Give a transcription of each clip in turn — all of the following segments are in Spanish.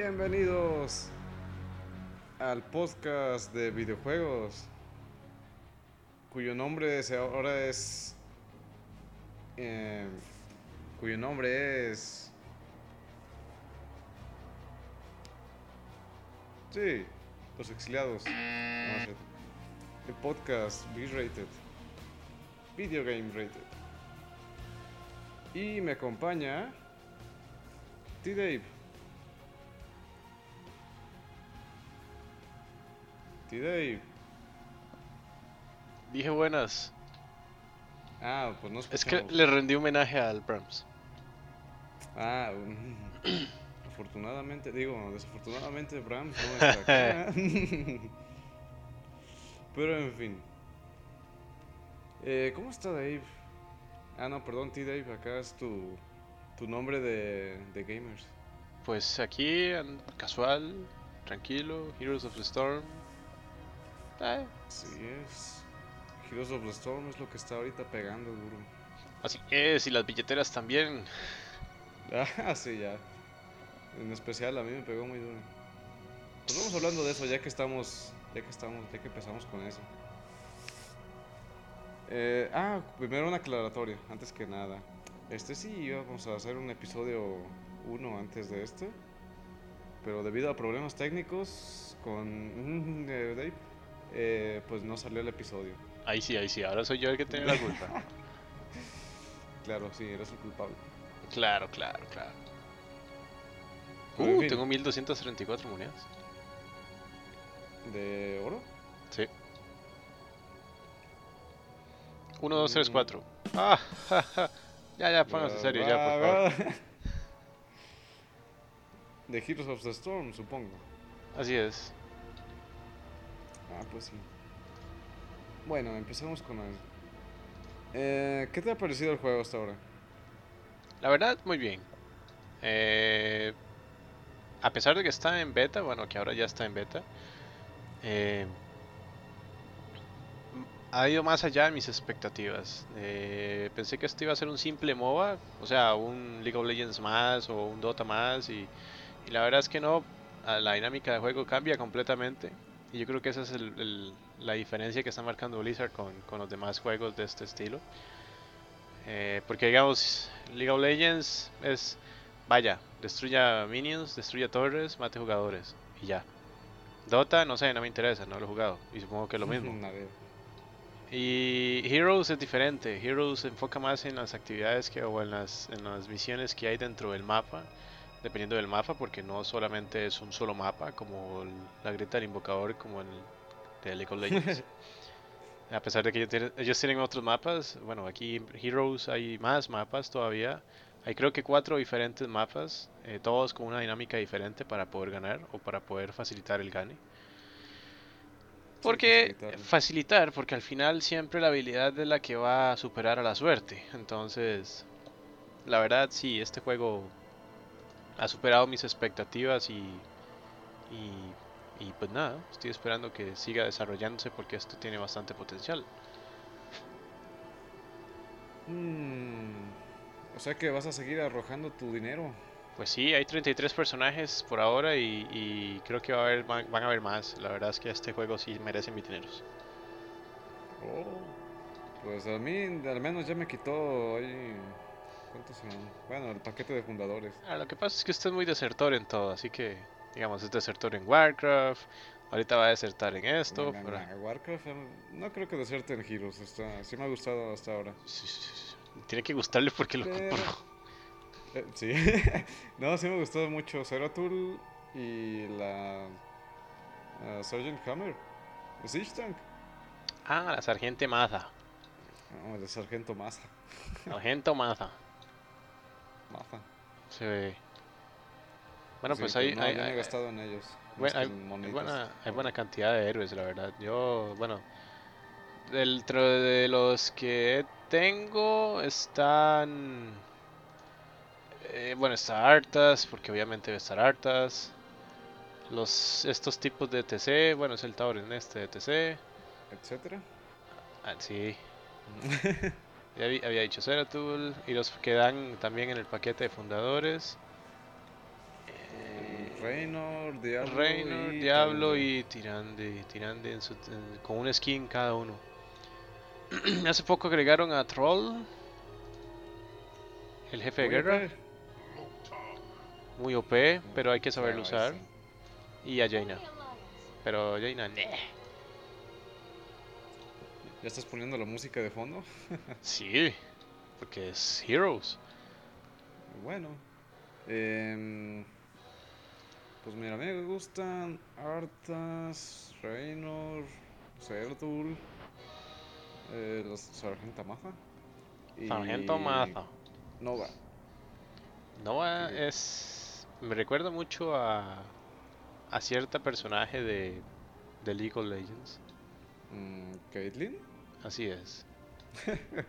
Bienvenidos al podcast de videojuegos, cuyo nombre es- ahora es, eh, cuyo nombre es, sí, los exiliados. El podcast B-rated, video game rated, y me acompaña T Dave. T-Dave. Dije buenas. Ah, pues no Es que le rendí homenaje al Brahms. Ah, afortunadamente, digo, desafortunadamente Bram no está acá. Pero en fin. Eh, ¿Cómo está Dave? Ah, no, perdón, T-Dave, acá es tu, tu nombre de, de gamers. Pues aquí, casual, tranquilo, Heroes of the Storm. Así es. Heroes of the Storm es lo que está ahorita pegando duro. así es, y las billeteras también. Ah, sí, ya. En especial a mí me pegó muy duro. Pues vamos hablando de eso ya que estamos, ya que estamos, ya que empezamos con eso. Eh, ah, primero una aclaratoria, antes que nada. Este sí íbamos a hacer un episodio 1 antes de este, pero debido a problemas técnicos con eh, Dave, eh, pues no salió el episodio. Ahí sí, ahí sí, ahora soy yo el que tiene la culpa. Claro, sí, eres el culpable. claro, claro, claro. En Uh, fin. tengo 1234 monedas. ¿De oro? Sí. 1, 2, 3, Mm. 4. Ah, ja, ja. Ya, ya, póngase serio, ya, por favor. favor. De Heroes of the Storm, supongo. Así es. Ah, pues sí. Bueno, empecemos con el... Eh, ¿Qué te ha parecido el juego hasta ahora? La verdad, muy bien. Eh, a pesar de que está en beta, bueno, que ahora ya está en beta, eh, ha ido más allá de mis expectativas. Eh, pensé que esto iba a ser un simple MOBA, o sea, un League of Legends más o un Dota más, y, y la verdad es que no, la dinámica de juego cambia completamente. Y yo creo que esa es el- el- la diferencia que está marcando Blizzard con, con los demás juegos de este estilo. Eh, porque digamos, League of Legends es, vaya, destruya minions, destruya torres, mate jugadores y ya. Dota, no sé, no me interesa, no lo he jugado y supongo que es lo mismo. Y Heroes es diferente, Heroes se enfoca más en las actividades que, o en las, en las misiones que hay dentro del mapa, dependiendo del mapa, porque no solamente es un solo mapa, como el- la grita del invocador, como el de League of Legends. A pesar de que ellos tienen, ellos tienen otros mapas, bueno, aquí en Heroes hay más mapas todavía. Hay creo que cuatro diferentes mapas, eh, todos con una dinámica diferente para poder ganar o para poder facilitar el gane. Porque facilitar, porque al final siempre la habilidad es la que va a superar a la suerte. Entonces, la verdad sí, este juego ha superado mis expectativas y, y, y pues nada, estoy esperando que siga desarrollándose porque esto tiene bastante potencial. Mm, o sea que vas a seguir arrojando tu dinero. Pues sí, hay 33 personajes por ahora y, y creo que va a haber, van, van a haber más. La verdad es que este juego sí merece mis dineros. Oh, pues a mí al menos ya me quitó ahí... ¿Cuántos son? Bueno, el paquete de fundadores. Ah, lo que pasa es que usted es muy desertor en todo, así que, digamos, es desertor en Warcraft, ahorita va a desertar en esto, Nah, pero- Warcraft, em, no creo que deserte en Heroes. Está, sí me ha gustado hasta ahora. Sí, sí, sí, tiene que gustarle porque lo Pero- compró. Eh, sí, no, sí me gustó mucho Zeratul y la Sergeant Hammer, Siege Tank, Ah, la sargente Maza. no, el Sargento Maza, Sargento Maza. Sí. Bueno, pues ahí, no, ahí- gastado en ellos. Bueno, hay, en hay buena, hay buena cantidad de héroes, la verdad. Yo, bueno, dentro de los que tengo están... eh, bueno, está Artas, porque obviamente debe estar Artas. Los, estos tipos de TC, bueno, es el Tauren este de TC. etcétera. Ah, sí, ya había dicho Zeratul. Y los que dan también en el paquete de fundadores. Eh, Reynor, Diablo. Reynor, y Diablo y Tirande, Tirande en su- en- con un skin cada uno. Hace poco agregaron a Troll, el jefe de guerra, muy OP, pero hay que saberlo usar. Y a Jaina, pero Jaina. ¿Ya estás poniendo la música de fondo? Sí, porque es Heroes. Bueno. em, pues mira, a mí me gustan Arthas, Reynor, Serdul, eh, los Sargento Maza. y Sargento Maza. Nova. Nova Sí. es. Me recuerda mucho a. a cierta personaje de. de League of Legends. Mm, Caitlyn. Así es.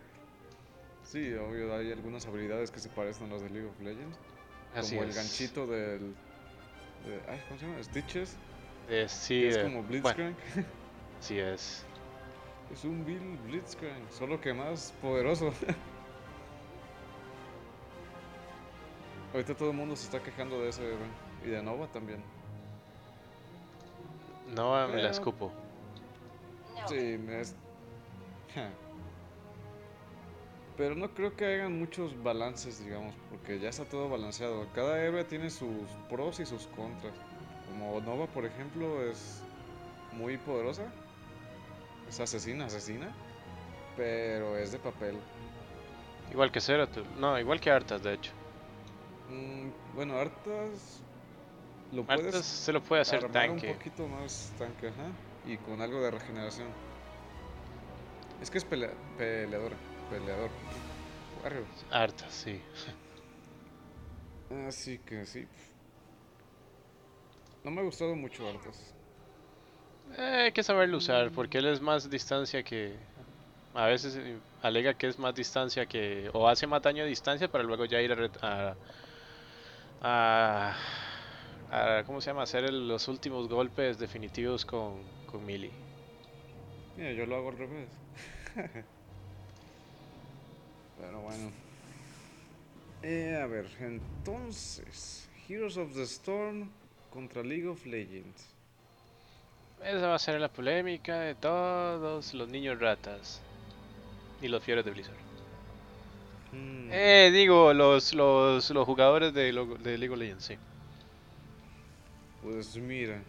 Sí, obvio, hay algunas habilidades que se parecen a las de League of Legends. Así como es. el ganchito del. de- ay, ¿Cómo se llama? Stitches. Es, sí, que es de- como bueno, Blitzcrank. así es. Es un Bill Blitzcrank, solo que más poderoso. Ahorita todo el mundo se está quejando de ese. Y de Nova también. Nova me la escupo. Sí, me es... Pero no creo que hagan muchos balances, digamos, porque ya está todo balanceado. Cada héroe tiene sus pros y sus contras. Como Nova, por ejemplo, es muy poderosa. Es asesina, asesina. Pero es de papel. Igual que Zeratul. No, igual que Arthas, de hecho. Mm, bueno, Arthas lo se lo puede hacer armar tanque. un poquito más tanque, ajá, y con algo de regeneración. Es que es pelea- peleador, peleador. Warrior. Arthas, sí. Así que sí. No me ha gustado mucho Arthas. Eh, hay que saberlo usar, porque él es más distancia que. A veces eh, alega que es más distancia que. O hace más daño a distancia para luego ya ir a. a, a- a- ¿Cómo se llama? Hacer el- los últimos golpes definitivos con, con melee. Mira, yo lo hago al revés. Pero bueno. Eh, a ver, entonces. Heroes of the Storm contra League of Legends. Esa va a ser la polémica de todos los niños ratas. Y los fiebres de Blizzard. Mm, Eh, digo, los, los, los jugadores de, League of Legends, sí. Pues mira.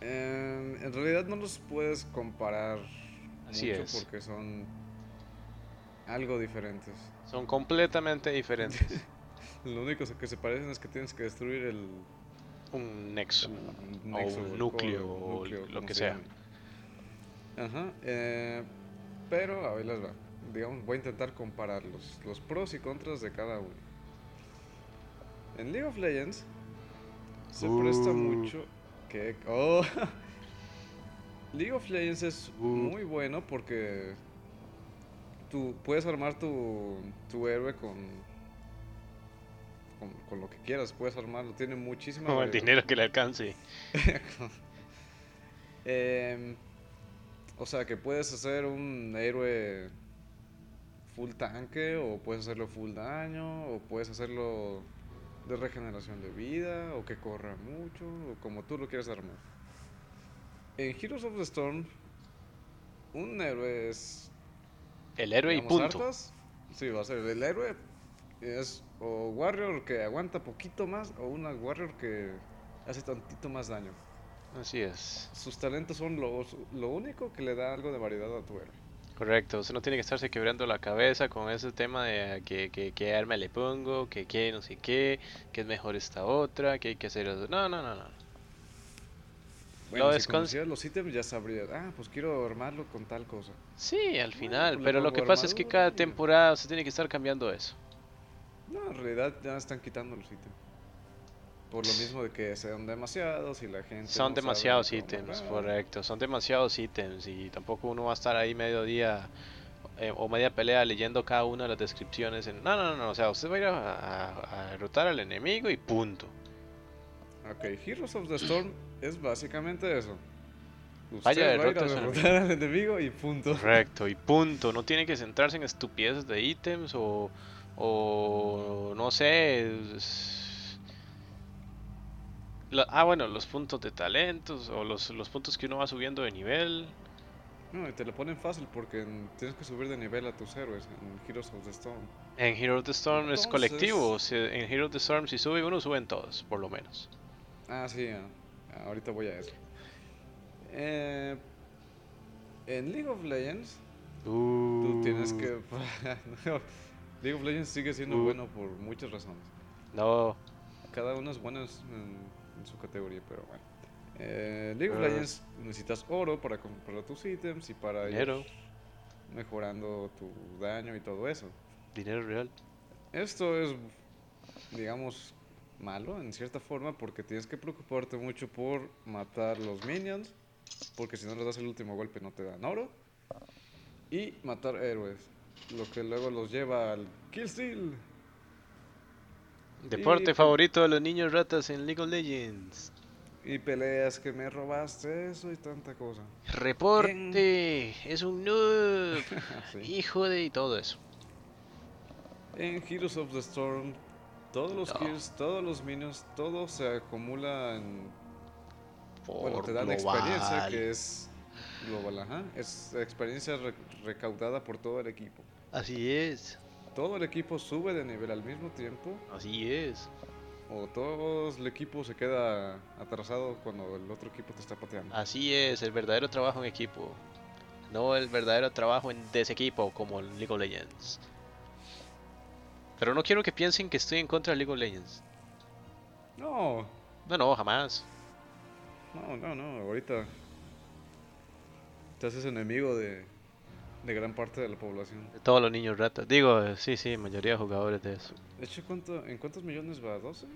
em, en realidad no los puedes comparar Así mucho es. porque son algo diferentes. Son completamente diferentes. Lo único que se parecen es que tienes que destruir el Un nexo. un o un núcleo, o núcleo, lo que se sea. Ajá. eh, pero a ver les va. Digamos, voy a intentar comparar los, los pros y contras de cada uno. En League of Legends se presta Uh. mucho que... Oh. League of Legends es Uh. muy bueno porque tú puedes armar tu, tu héroe con, con, con lo que quieras, puedes armarlo, tiene muchísima Como el dinero que le alcance. Em, o sea, que puedes hacer un héroe full tanque, o puedes hacerlo full daño, o puedes hacerlo de regeneración de vida, o que corra mucho, o como tú lo quieras armar. En Heroes of the Storm, un héroe es. El héroe y punto. Arthas. Sí, va a ser. El héroe es o Warrior que aguanta poquito más, o una Warrior que hace tantito más daño. Así es. Sus talentos son lo, lo único que le da algo de variedad a tu héroe. Correcto. Usted no tiene que estarse quebrando la cabeza con ese tema de que, que, qué arma le pongo, que qué no sé qué, que es mejor esta otra, que hay que hacer eso. No, no, no, no. Bueno, Lo si los ítems ya sabrías, ah, pues quiero armarlo con tal cosa. Sí, al final. pues le Pero lo que pasa es que cada temporada usted tiene que estar cambiando eso. No, en realidad ya están quitando los ítems. Por lo mismo de que sean demasiados y la gente... Son no demasiados ítems, correcto. Son demasiados ítems y tampoco uno va a estar ahí medio día eh, o media pelea leyendo cada una de las descripciones. En... No, no, no, no, o sea, usted va a ir a, a- a derrotar al enemigo y punto. Ok, Heroes of the Storm es básicamente eso. Usted Vaya, va a ir derrotar al enemigo y punto. Correcto, y punto. No tiene que centrarse en estupideces de ítems o, o no sé, es- ah, bueno, los puntos de talentos o los, los puntos que uno va subiendo de nivel. No, y te lo ponen fácil porque tienes que subir de nivel a tus héroes en Heroes of the Storm. En Heroes of the Storm es colectivo. en Heroes of the Storm, si sube uno, suben todos, por lo menos. Ah, sí, ahorita voy a eso. Eh, en League of Legends, tú tienes Uh, que. League of Legends sigue siendo Uh. bueno por muchas razones. No, Cada uno es bueno en, en su categoría, pero bueno. Eh, League of Ah. Legends necesitas oro para comprar tus ítems y para ir dinero, mejorando tu daño y todo eso. dinero real. Esto es, digamos, malo en cierta forma porque tienes que preocuparte mucho por matar los minions, porque si no les das el último golpe no te dan oro, y matar héroes, lo que luego los lleva al kill steal. Deporte favorito de los niños ratas en League of Legends. Y peleas que me robaste eso y tanta cosa. Reporte, es un noob, Sí. hijo de y todo eso. En Heroes of the Storm, todos los No. kills, todos los minions, todo se acumula en Por Bueno, te dan global. experiencia que es global, ajá. Es experiencia re- recaudada por todo el equipo. Así es, Todo el equipo sube de nivel al mismo tiempo así es. o todo el equipo se queda atrasado cuando el otro equipo te está pateando. Así es, el verdadero trabajo en equipo. No el verdadero trabajo en desequipo como League of Legends. Pero no quiero que piensen que estoy en contra de League of Legends. No, No, no, jamás. no, no, no, ahorita te haces enemigo de, de gran parte de la población. De todos los niños ratas. Digo, sí, sí, mayoría de jugadores de eso. De hecho, ¿cuánto, ¿en cuántos millones va? ¿12?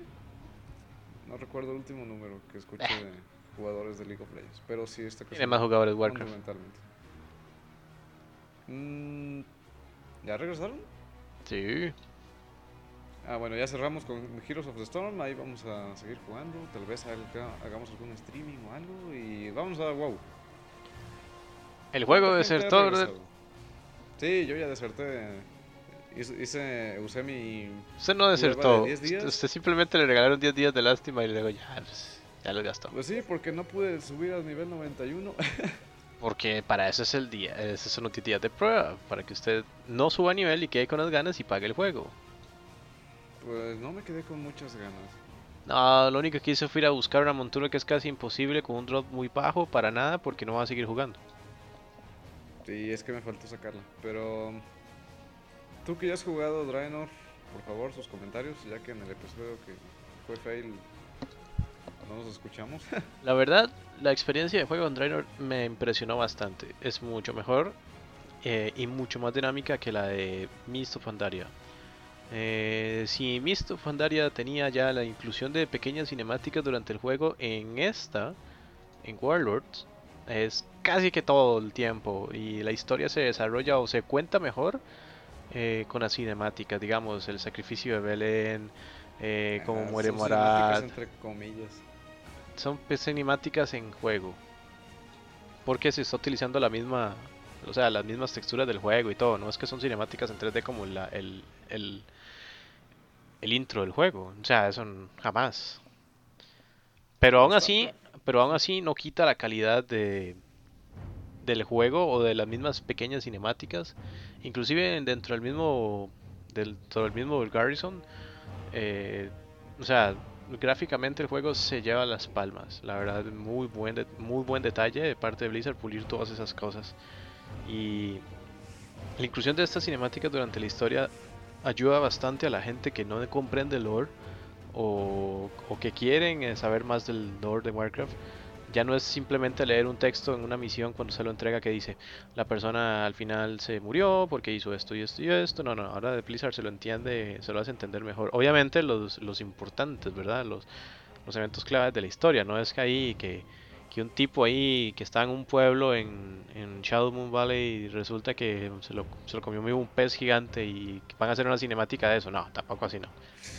No recuerdo el último número que escuché Eh. de jugadores de League of Legends, pero sí está Tiene más jugadores Warcraft. Fundamentalmente. Mm, ¿Ya regresaron? Sí. Ah, bueno, ya cerramos con Heroes of the Storm. Ahí vamos a seguir jugando. Tal vez haga- hagamos algún streaming o algo. Y vamos a WoW. El juego ¿Cuánta gente ha desertor. de-? Sí, yo ya deserté. Hice, usé mi. Usted no de desertó. 10 días. Usted simplemente le regalaron 10 días de lástima y luego ya, pues, ya los gastó. Pues sí, porque no pude subir al nivel 91. Porque para eso es el día, esos son los días de prueba, para que usted no suba nivel y quede con las ganas y pague el juego. Pues no me quedé con muchas ganas. No, lo único que hice fue ir a buscar una montura que es casi imposible con un drop muy bajo para nada porque no va a seguir jugando. Sí, es que me faltó sacarla. Pero. Tú que ya has jugado Draenor, por favor, sus comentarios, ya que en el episodio que fue fail no nos escuchamos. La verdad, la experiencia de juego en Draenor me impresionó bastante. Es mucho mejor eh, y mucho más dinámica que la de Mist of Pandaria. Eh, si Mist of Pandaria tenía ya la inclusión de pequeñas cinemáticas durante el juego, en esta, en Warlords, es casi que todo el tiempo y la historia se desarrolla o se cuenta mejor eh, con las cinemáticas, digamos, el sacrificio de Belén, eh, cómo Ah, muere son cinemáticas Morat, entre comillas. son cinemáticas en juego. Porque se está utilizando la misma, o sea, las mismas texturas del juego y todo. No es que son cinemáticas en 3D como la, el, el, el intro del juego. O sea, eso jamás. Pero aún así, pero aún así no quita la calidad de del juego o de las mismas pequeñas cinemáticas. Inclusive dentro del mismo dentro del mismo Garrison. eh, o sea, gráficamente el juego se lleva las palmas. La verdad, muy buen, muy buen detalle de parte de Blizzard pulir todas esas cosas. Y la inclusión de estas cinemáticas durante la historia ayuda bastante a la gente que no comprende el lore o, o que quieren eh, saber más del lore de Warcraft. Ya no es simplemente leer un texto en una misión cuando se lo entrega que dice la persona al final se murió porque hizo esto y esto y esto. No, no, ahora de Blizzard se lo entiende, se lo hace entender mejor. Obviamente los, los importantes, ¿verdad? Los, los eventos claves de la historia. No es que ahí que, que un tipo ahí que está en un pueblo en, en Shadow Moon Valley y resulta que se lo, se lo comió un pez gigante y van a hacer una cinemática de eso. No, tampoco así no.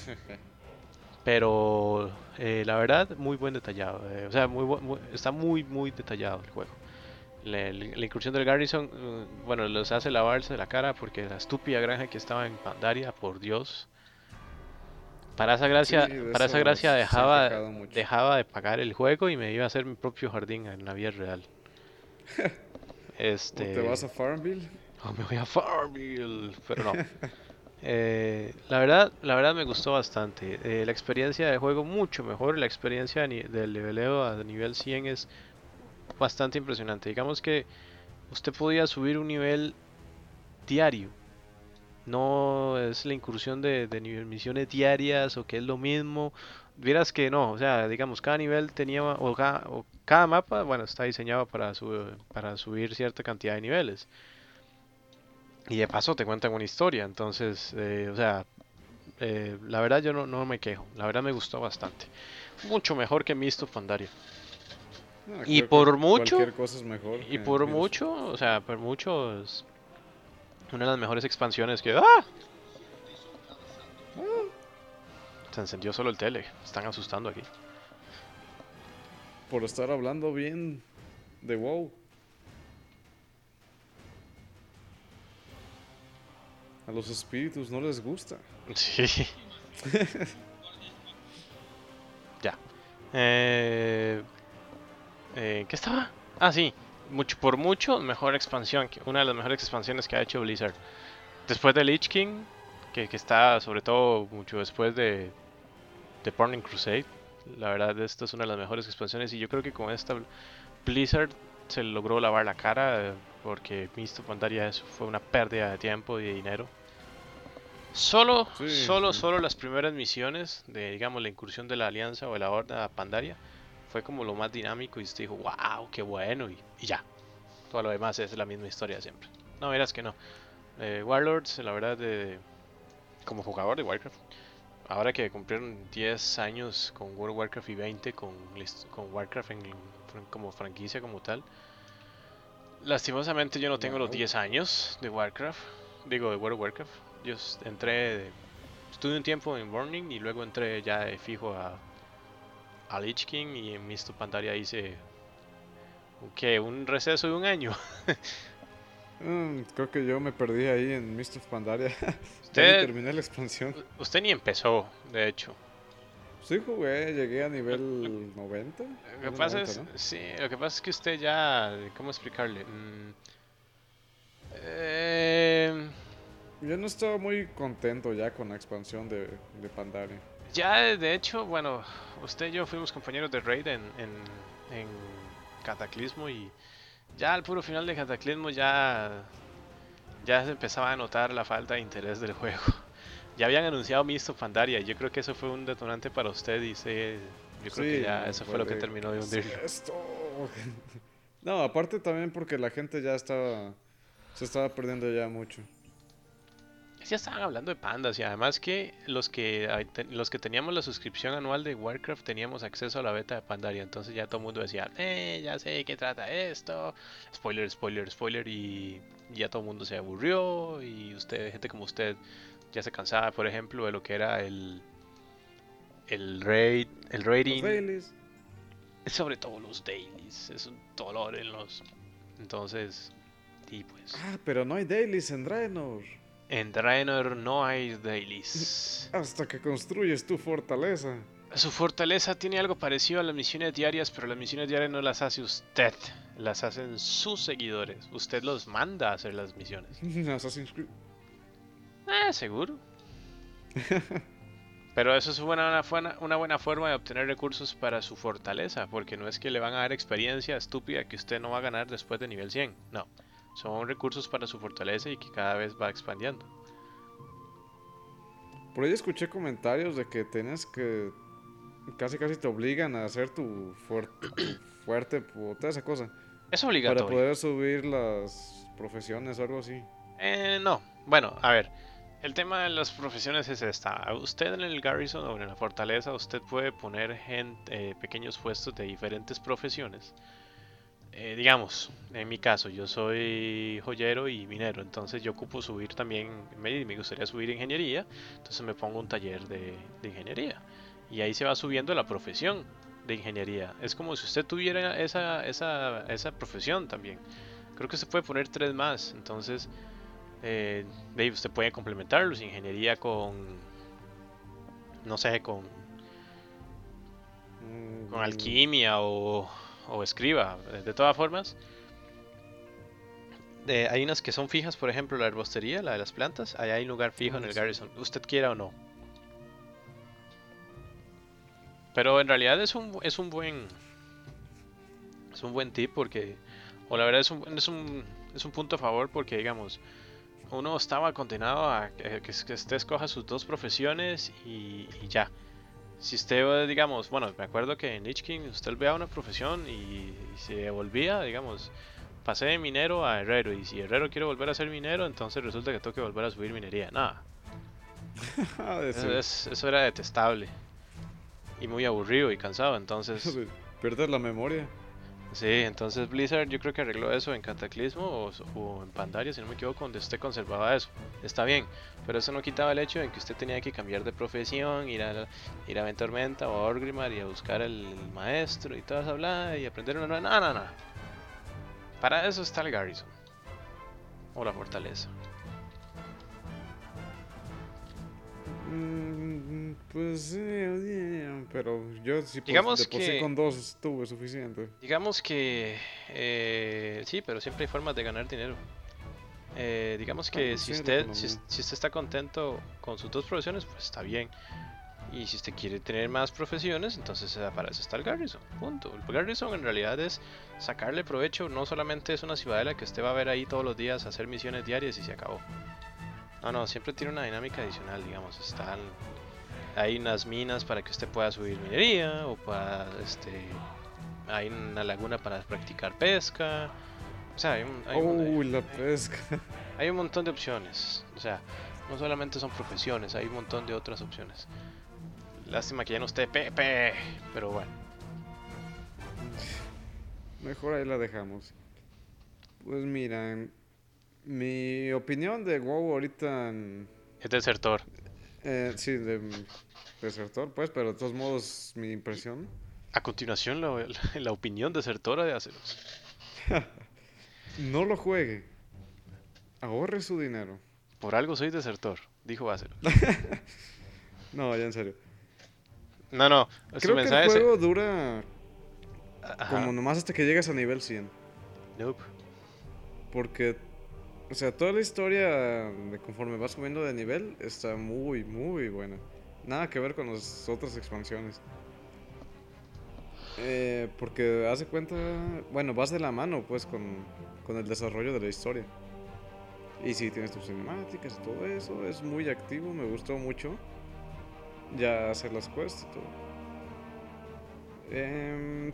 Pero eh, la verdad, muy buen detallado. eh, o sea, muy, está muy, muy detallado el juego. La, la- la incursión del Garrison, eh, bueno, los hace lavarse la cara porque la estúpida granja que estaba en Pandaria, por Dios. Para esa gracia, Sí, para esa gracia dejaba, dejaba de pagar el juego y me iba a hacer mi propio jardín en la vida real. ¿O Este, te vas a Farmville? me voy a Farmville, pero no. Eh, la verdad, la verdad me gustó bastante. Eh, la experiencia de juego mucho mejor. La experiencia de del leveleo a nivel 100 es bastante impresionante. Digamos que usted podía subir un nivel diario. No es la incursión de, misiones diarias o que es lo mismo. Vieras que no, o sea, digamos, cada nivel tenía, o cada, o cada mapa, bueno, está diseñado para, su- para subir cierta cantidad de niveles. Y de paso te cuentan una historia, entonces, eh, o sea, eh, la verdad yo no, no me quejo, la verdad me gustó bastante. Mucho mejor que Mist of Pandaria. No, Y creo que por mucho- Cualquier cosa es mejor. Y por mucho, o sea, por mucho es una de las mejores expansiones que... ¡Ah! Se encendió solo el tele, están asustando aquí. Por estar hablando bien de WoW. A los espíritus no les gusta. Sí. ya. Eh, eh, ¿Qué estaba? Ah, sí. Mucho, por mucho, mejor expansión. Una de las mejores expansiones que ha hecho Blizzard. Después de Lich King, que, que está sobre todo mucho después de, de Burning Crusade. La verdad, esta es una de las mejores expansiones. Y yo creo que con esta Blizzard se logró lavar la cara. Porque Mist of Pandaria es- fue una pérdida de tiempo y de dinero. Solo, Sí, solo, sí. solo las primeras misiones de, digamos, la incursión de la Alianza o de la Horda Pandaria fue como lo más dinámico y usted dijo, wow, qué bueno, y, y ya. Todo lo demás es la misma historia siempre. No, verás que no. Eh, Warlords, la verdad, de, como jugador de Warcraft, ahora que cumplieron 10 años con World of Warcraft y 20 con, con Warcraft en- como franquicia como tal, lastimosamente yo no tengo los Wow. 10 años de Warcraft, digo de World of Warcraft. Yo entré, de- estuve un tiempo en Burning y luego entré ya de fijo a, a Lich King y en Mist of Pandaria hice ¿qué? un receso de un año. Mm, creo que yo me perdí ahí en Mist of Pandaria. Usted, terminé la expansión. usted ni empezó, de hecho. Sí jugué, llegué a nivel 90. Lo que pasa 90, es, ¿no? sí, lo que pasa es que usted ya, ¿cómo explicarle? Mm, eh, Yo no estaba muy contento ya con la expansión de, de Pandaria. Ya, de hecho, bueno, usted y yo fuimos compañeros de raid en, en, en Cataclismo y ya al puro final de Cataclismo ya, ya se empezaba a notar la falta de interés del juego. Ya habían anunciado Mist of Pandaria y yo creo que eso fue un detonante para usted y se, yo creo que ya eso fue lo que terminó de "¿Qué es hundirlo. Esto. No, aparte también porque la gente ya estaba. Se estaba perdiendo ya mucho. Ya estaban hablando de pandas y además que los que los que teníamos la suscripción anual de Warcraft teníamos acceso a la beta de Pandaria, entonces ya todo el mundo decía, eh, ya sé de qué trata esto, spoiler, spoiler, spoiler y ya todo el mundo se aburrió y usted, gente como usted, ya se cansaba, por ejemplo, de lo que era el el raid, el Los rating, dailies. sobre todo los dailies, es un dolor en los, entonces, y pues, Ah, pero no hay dailies en Draenor. En Draenor no hay dailies. Hasta que construyes tu fortaleza. Su fortaleza tiene algo parecido a las misiones diarias, pero las misiones diarias no las hace usted, las hacen sus seguidores. Usted los manda a hacer las misiones. Assassin's Creed. Ah, seguro. Pero eso es una, una, buena- una buena forma de obtener recursos para su fortaleza, porque no es que le van a dar experiencia estúpida que usted no va a ganar después de nivel 100. No, son recursos para su fortaleza y que cada vez va expandiendo. Por ahí escuché comentarios de que tienes que. Casi casi te obligan a hacer tu, fuer- tu fuerte, o toda esa cosa. Es Para obligatorio. poder subir las profesiones o algo así. Eh, no, bueno, a ver, el tema de las profesiones es esta. Usted en el Garrison o en la fortaleza, usted puede poner gente, eh, pequeños puestos de diferentes profesiones. Eh, digamos, en mi caso, yo soy joyero y minero, entonces yo ocupo subir también, me, me gustaría subir ingeniería, entonces me pongo un taller de, de ingeniería. Y ahí se va subiendo la profesión de ingeniería. Es como si usted tuviera esa, esa, esa profesión también. Creo que se puede poner tres más, entonces eh, ahí usted puede complementarlos, ingeniería con no sé, con, Mm, con alquimia o, o escriba. De, de todas formas, hay unas que son fijas, por ejemplo, la herbostería, la de las plantas. Ahí hay un lugar fijo en el. Garrison, usted quiera o no. Pero en realidad es un, es un buen es un buen tip porque o la verdad es un, es un es un punto a favor porque digamos uno estaba condenado a que, que- que usted escoja sus dos profesiones y, y ya. Si usted, digamos, bueno, me acuerdo que en Lich King usted veía una profesión y, se volvía, digamos, pasé de minero a herrero y si herrero quiere volver a ser minero, entonces resulta que tengo que volver a subir minería. Nada, Ah, eso, es- eso era detestable y muy aburrido y cansado, entonces... de Perder la memoria. Sí, entonces Blizzard yo creo que arregló eso en Cataclismo o, o en Pandaria, si no me equivoco, donde usted conservaba eso. Está bien, pero eso no quitaba el hecho de que usted tenía que cambiar de profesión, ir a, ir a Ventormenta o a Orgrimmar y a buscar el, maestro y toda esa hablada y aprender una nueva... No, no, no. Para eso está el Garrison. O la fortaleza. Mm, Pues oye, pero yo pues, Digamos por que- con dos tuve suficiente. Digamos que... eh, sí, pero siempre hay formas de ganar dinero. Eh, digamos que Ah, si, usted, si, si usted está contento con sus dos profesiones, pues está bien. Y si usted quiere tener más profesiones, entonces eh, para eso está el Garrison. Punto. El Garrison en realidad es sacarle provecho. No solamente es una ciudadela que usted va a ver ahí todos los días hacer misiones diarias y se acabó. No, no, siempre tiene una dinámica adicional, digamos. Están, hay unas minas para que usted pueda subir minería o para, este, hay una laguna para practicar pesca. O sea, hay un, hay la pesca. hay un montón de opciones. O sea, no solamente son profesiones, hay un montón de otras opciones. Lástima que ya no esté Pepe, pero bueno. Mejor ahí la dejamos. Pues mira, mi opinión de WoW ahorita, en- Es desertor. eh, sí, de desertor, pues, pero de todos modos mi impresión. A continuación, la, la opinión desertora de Aceros. No lo juegue. Ahorre su dinero. Por algo soy desertor, dijo Aceros. No, ya en serio. No, no, Creo que el juego dura Ajá, como nomás hasta que llegas a nivel 100. nope. Porque, o sea, toda la historia de conforme vas subiendo de nivel está muy, muy buena. Nada que ver con las otras expansiones. Eh, porque haz de cuenta, bueno, vas de la mano pues con, con el desarrollo de la historia. Y si tienes tus cinemáticas y todo eso, es muy activo, me gustó mucho. Ya hacer las quests y todo. Em,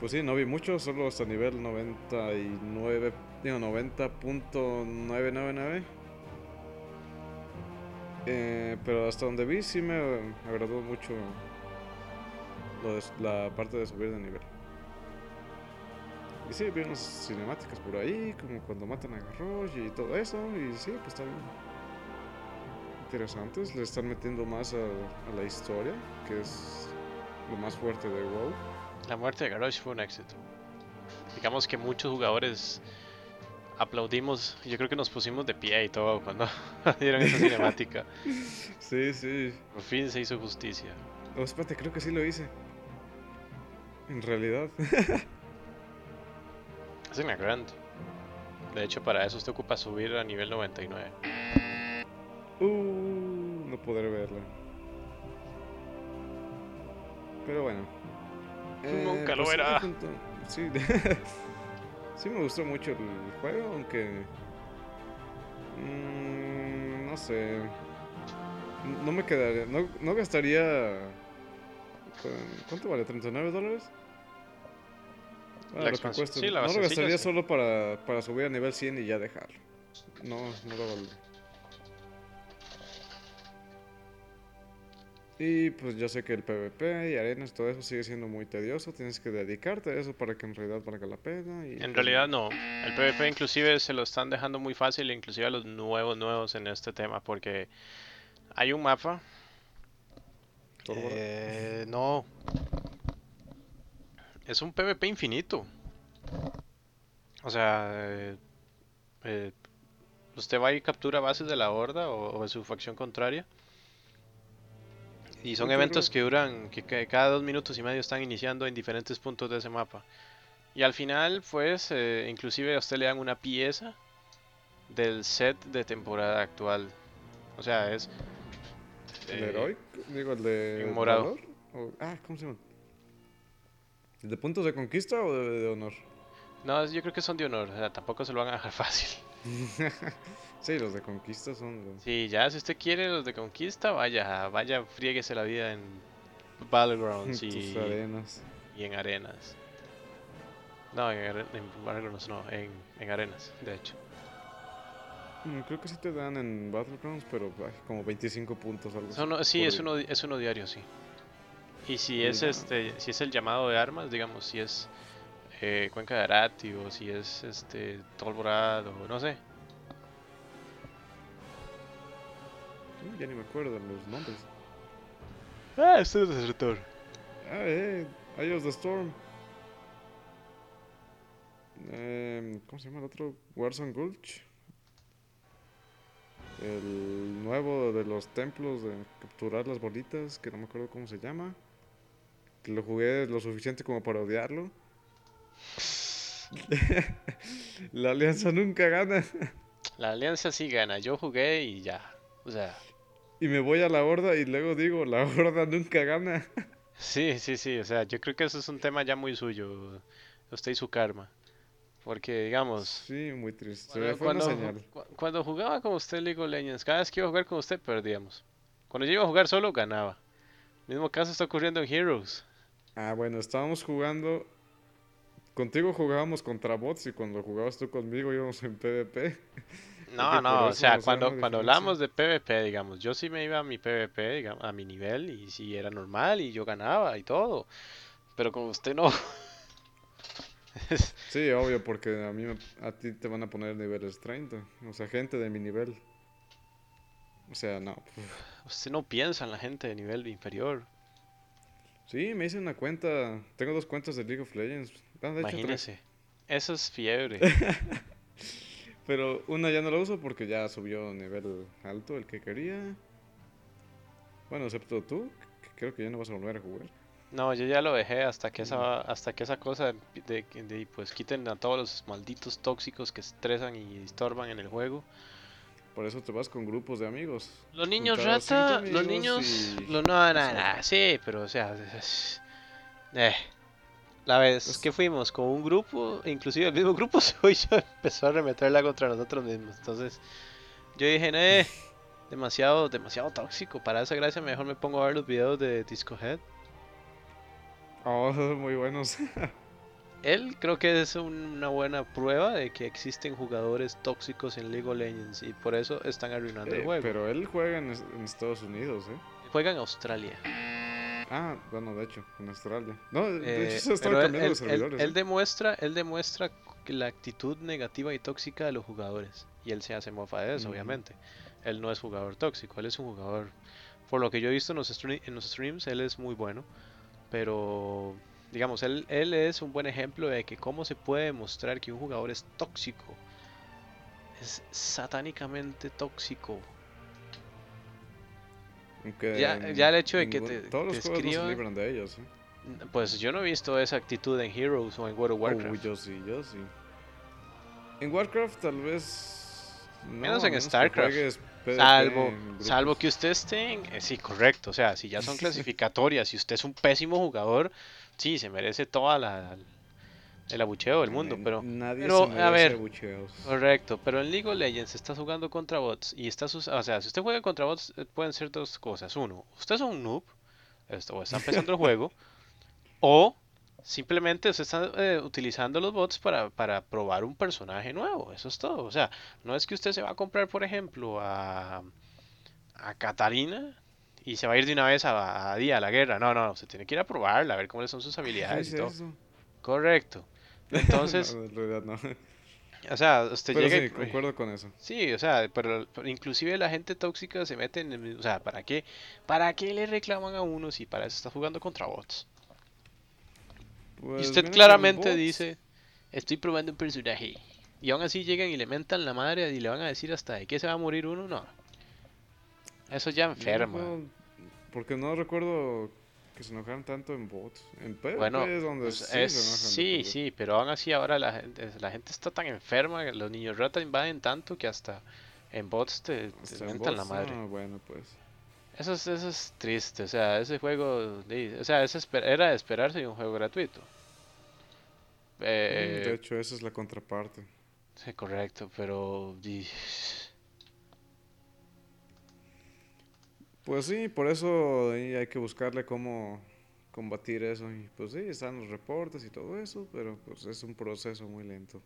pues sí, no vi mucho, solo hasta nivel 99, digo 90.999. Eh, pero hasta donde vi sí me agradó mucho lo de- la parte de subir de nivel. Y sí, vi unas cinemáticas por ahí, como cuando matan a Garrosh y todo eso, y sí, pues está bien. Interesantes, le están metiendo más a, a la historia, que es lo más fuerte de WoW. La muerte de Garrosh fue un éxito. Digamos que muchos jugadores aplaudimos, yo creo que nos pusimos de pie y todo cuando dieron esa cinemática. Sí, sí. Por fin se hizo justicia. Oh, espérate, creo que sí lo hice. En realidad. Es una grande. De hecho, para eso usted ocupa subir a nivel 99. Uh, no podré verla. Pero bueno. Eh, Nunca lo pues sí, verá. junto- Sí, me gustó mucho el juego, aunque... mm, no sé. No me quedaría... No, no gastaría... ¿Cuánto vale? ¿39 dólares? Ah, La lo que cuesta. Sí, no lo gastaría sí. solo para, para subir a nivel 100 y ya dejarlo. No, no lo vale. Y pues yo sé que el PvP y arenas, todo eso sigue siendo muy tedioso. Tienes que dedicarte a eso para que en realidad valga la pena. Y En pues, realidad no. El PvP inclusive se lo están dejando muy fácil, inclusive a los nuevos nuevos en este tema, porque hay un mapa. Eh, no. Es un PvP infinito. O sea, eh, eh, usted va y captura bases de la horda o, o de su facción contraria. Y son eventos que duran, que, que cada dos minutos y medio están iniciando en diferentes puntos de ese mapa. Y al final, pues, eh, inclusive a usted le dan una pieza del set de temporada actual. O sea, es... ¿El eh, Heroic? Digo, el de. en morado. o- ah, ¿cómo se llama? ¿El de puntos de conquista o de, de honor? No, yo creo que son de honor, o sea, tampoco se lo van a dejar fácil. sí, los de conquista son. los- Sí, ya si usted quiere los de conquista, vaya, vaya, friéguese la vida en Battlegrounds tus y, arenas. y en arenas. No, en, en Battlegrounds no, en, en arenas, de hecho. Mm, Creo que sí te dan en Battlegrounds, pero ay, como 25 puntos algo así. Son- sí, es uno, es uno diario, sí. Y si es no. este, si es el llamado de armas, digamos, si es eh, Cuenca de Arati o si es este Tolborad o no sé. Ya ni me acuerdo de los nombres. Ah, este es desertor. Ah, eh, Eye of the Storm. Em, ¿Cómo se llama el otro? Warzone Gulch. El nuevo de los templos de capturar las bolitas, que no me acuerdo cómo se llama. Que lo jugué lo suficiente como para odiarlo. La alianza nunca gana. La alianza sí gana, yo jugué y ya. O sea, Y me voy a la horda y luego digo, la horda nunca gana. sí, sí, sí, o sea, yo creo que eso es un tema ya muy suyo, usted y su karma. Porque, digamos, Sí, muy triste. Cuando, Fue una cuando señal. cu- cuando jugaba con usted League of Legends, cada vez que iba a jugar con usted perdíamos. Cuando yo iba a jugar solo ganaba. Mismo caso está ocurriendo en Heroes. Ah, bueno, estábamos jugando. Contigo jugábamos contra bots y cuando jugabas tú conmigo íbamos en PvP. No, no, o sea, cuando, cuando hablamos de PvP, digamos, yo sí me iba a mi PvP, digamos, a mi nivel y sí era normal y yo ganaba y todo. Pero con usted no. Sí, obvio, porque a mí a ti te van a poner niveles 30. O sea, gente de mi nivel. O sea, no. Usted no piensa en la gente de nivel inferior. Sí, me hice una cuenta. Tengo dos cuentas de League of Legends. Ah, de hecho, tres. Imagínese. Eso es fiebre. Pero una ya no la uso porque ya subió nivel alto el que quería. Bueno, excepto tú, que creo que ya no vas a volver a jugar. No, yo ya lo dejé hasta que esa, hasta que esa cosa de, de- de, pues quiten a todos los malditos tóxicos que estresan y estorban en el juego. Por eso te vas con grupos de amigos. Los niños rata, los niños, y- lo, no, no, Exacto. no, sí, pero o sea, es- eh, la vez Pues- que fuimos con un grupo, inclusive el mismo grupo hizo, empezó a remeterla contra nosotros mismos, entonces yo dije, no, eh, demasiado, demasiado tóxico, para esa gracia mejor me pongo a ver los videos de Disco Head. Oh, muy buenos. Él creo que es un- una buena prueba de que existen jugadores tóxicos en League of Legends y por eso están arruinando el Eh, juego. pero él juega en, en Estados Unidos, ¿eh? Juega en Australia. Ah, bueno, de hecho, en Australia. No, de Eh, hecho se están cambiando él- él- servidores. él ¿eh? demuestra, él demuestra que la actitud negativa y tóxica de los jugadores. Y él se hace mofa de eso, obviamente. Él no es jugador tóxico, él es un jugador. Por lo que yo he visto en los, en los streams, él es muy bueno. Pero, digamos, él, él es un buen ejemplo de que cómo se puede demostrar que un jugador es tóxico. Es satánicamente tóxico. Aunque ya- el hecho de que te- Todos te los juegos no se libran de ellos, ¿eh? Pues yo no he visto esa actitud en Heroes o en World of Warcraft. Uy, yo sí, yo sí. En Warcraft tal vez... no, Menos en StarCraft. Salvo, salvo que usted esté en... eh, Sí, correcto. O sea, si ya son clasificatorias, si usted es un pésimo jugador, sí, se merece toda la... El abucheo del mundo, pero... Nadie pero, se a ver, abucheos. Correcto, pero en League of Legends estás jugando contra bots y estás... O sea, si usted juega contra bots, eh, pueden ser dos cosas. Uno, usted es un noob, o está empezando el juego, o simplemente usted está eh, utilizando los bots para, para probar un personaje nuevo. Eso es todo. O sea, no es que usted se va a comprar, por ejemplo, a, a Katarina y se va a ir de una vez a, a, día a la guerra. No, no, usted tiene que ir a probarla, a ver cómo son sus ¿Qué habilidades es y todo. eso? Correcto. Entonces, No, en realidad no. o sea, usted Pero llega sí, y- concuerdo con eso. Sí, o sea, pero, pero inclusive la gente tóxica se mete en el, o sea, ¿para qué? ¿Para qué le reclaman a uno si para eso está jugando contra bots? Pues, y usted mira que claramente dice, estoy probando un personaje. Y aún así llegan y le mentan la madre y le van a decir hasta de qué se va a morir uno, no. Eso ya enferma. porque no recuerdo que se enojaron tanto en bots. En PvP Bueno, es donde pues sí se es- enojan de sí, sí, pero aún así ahora la gente, la gente está tan enferma, los niños rata invaden tanto que hasta en bots te, te en mentan la madre. ah, bueno, pues. Eso es, eso es triste, o sea, ese juego, o sea, es esper- era de esperarse de un juego gratuito. Mm, Eh, de hecho, esa es la contraparte. sí, correcto, pero Pues sí, por eso hay que buscarle cómo combatir eso. Y pues sí, están los reportes y todo eso, pero pues es un proceso muy lento.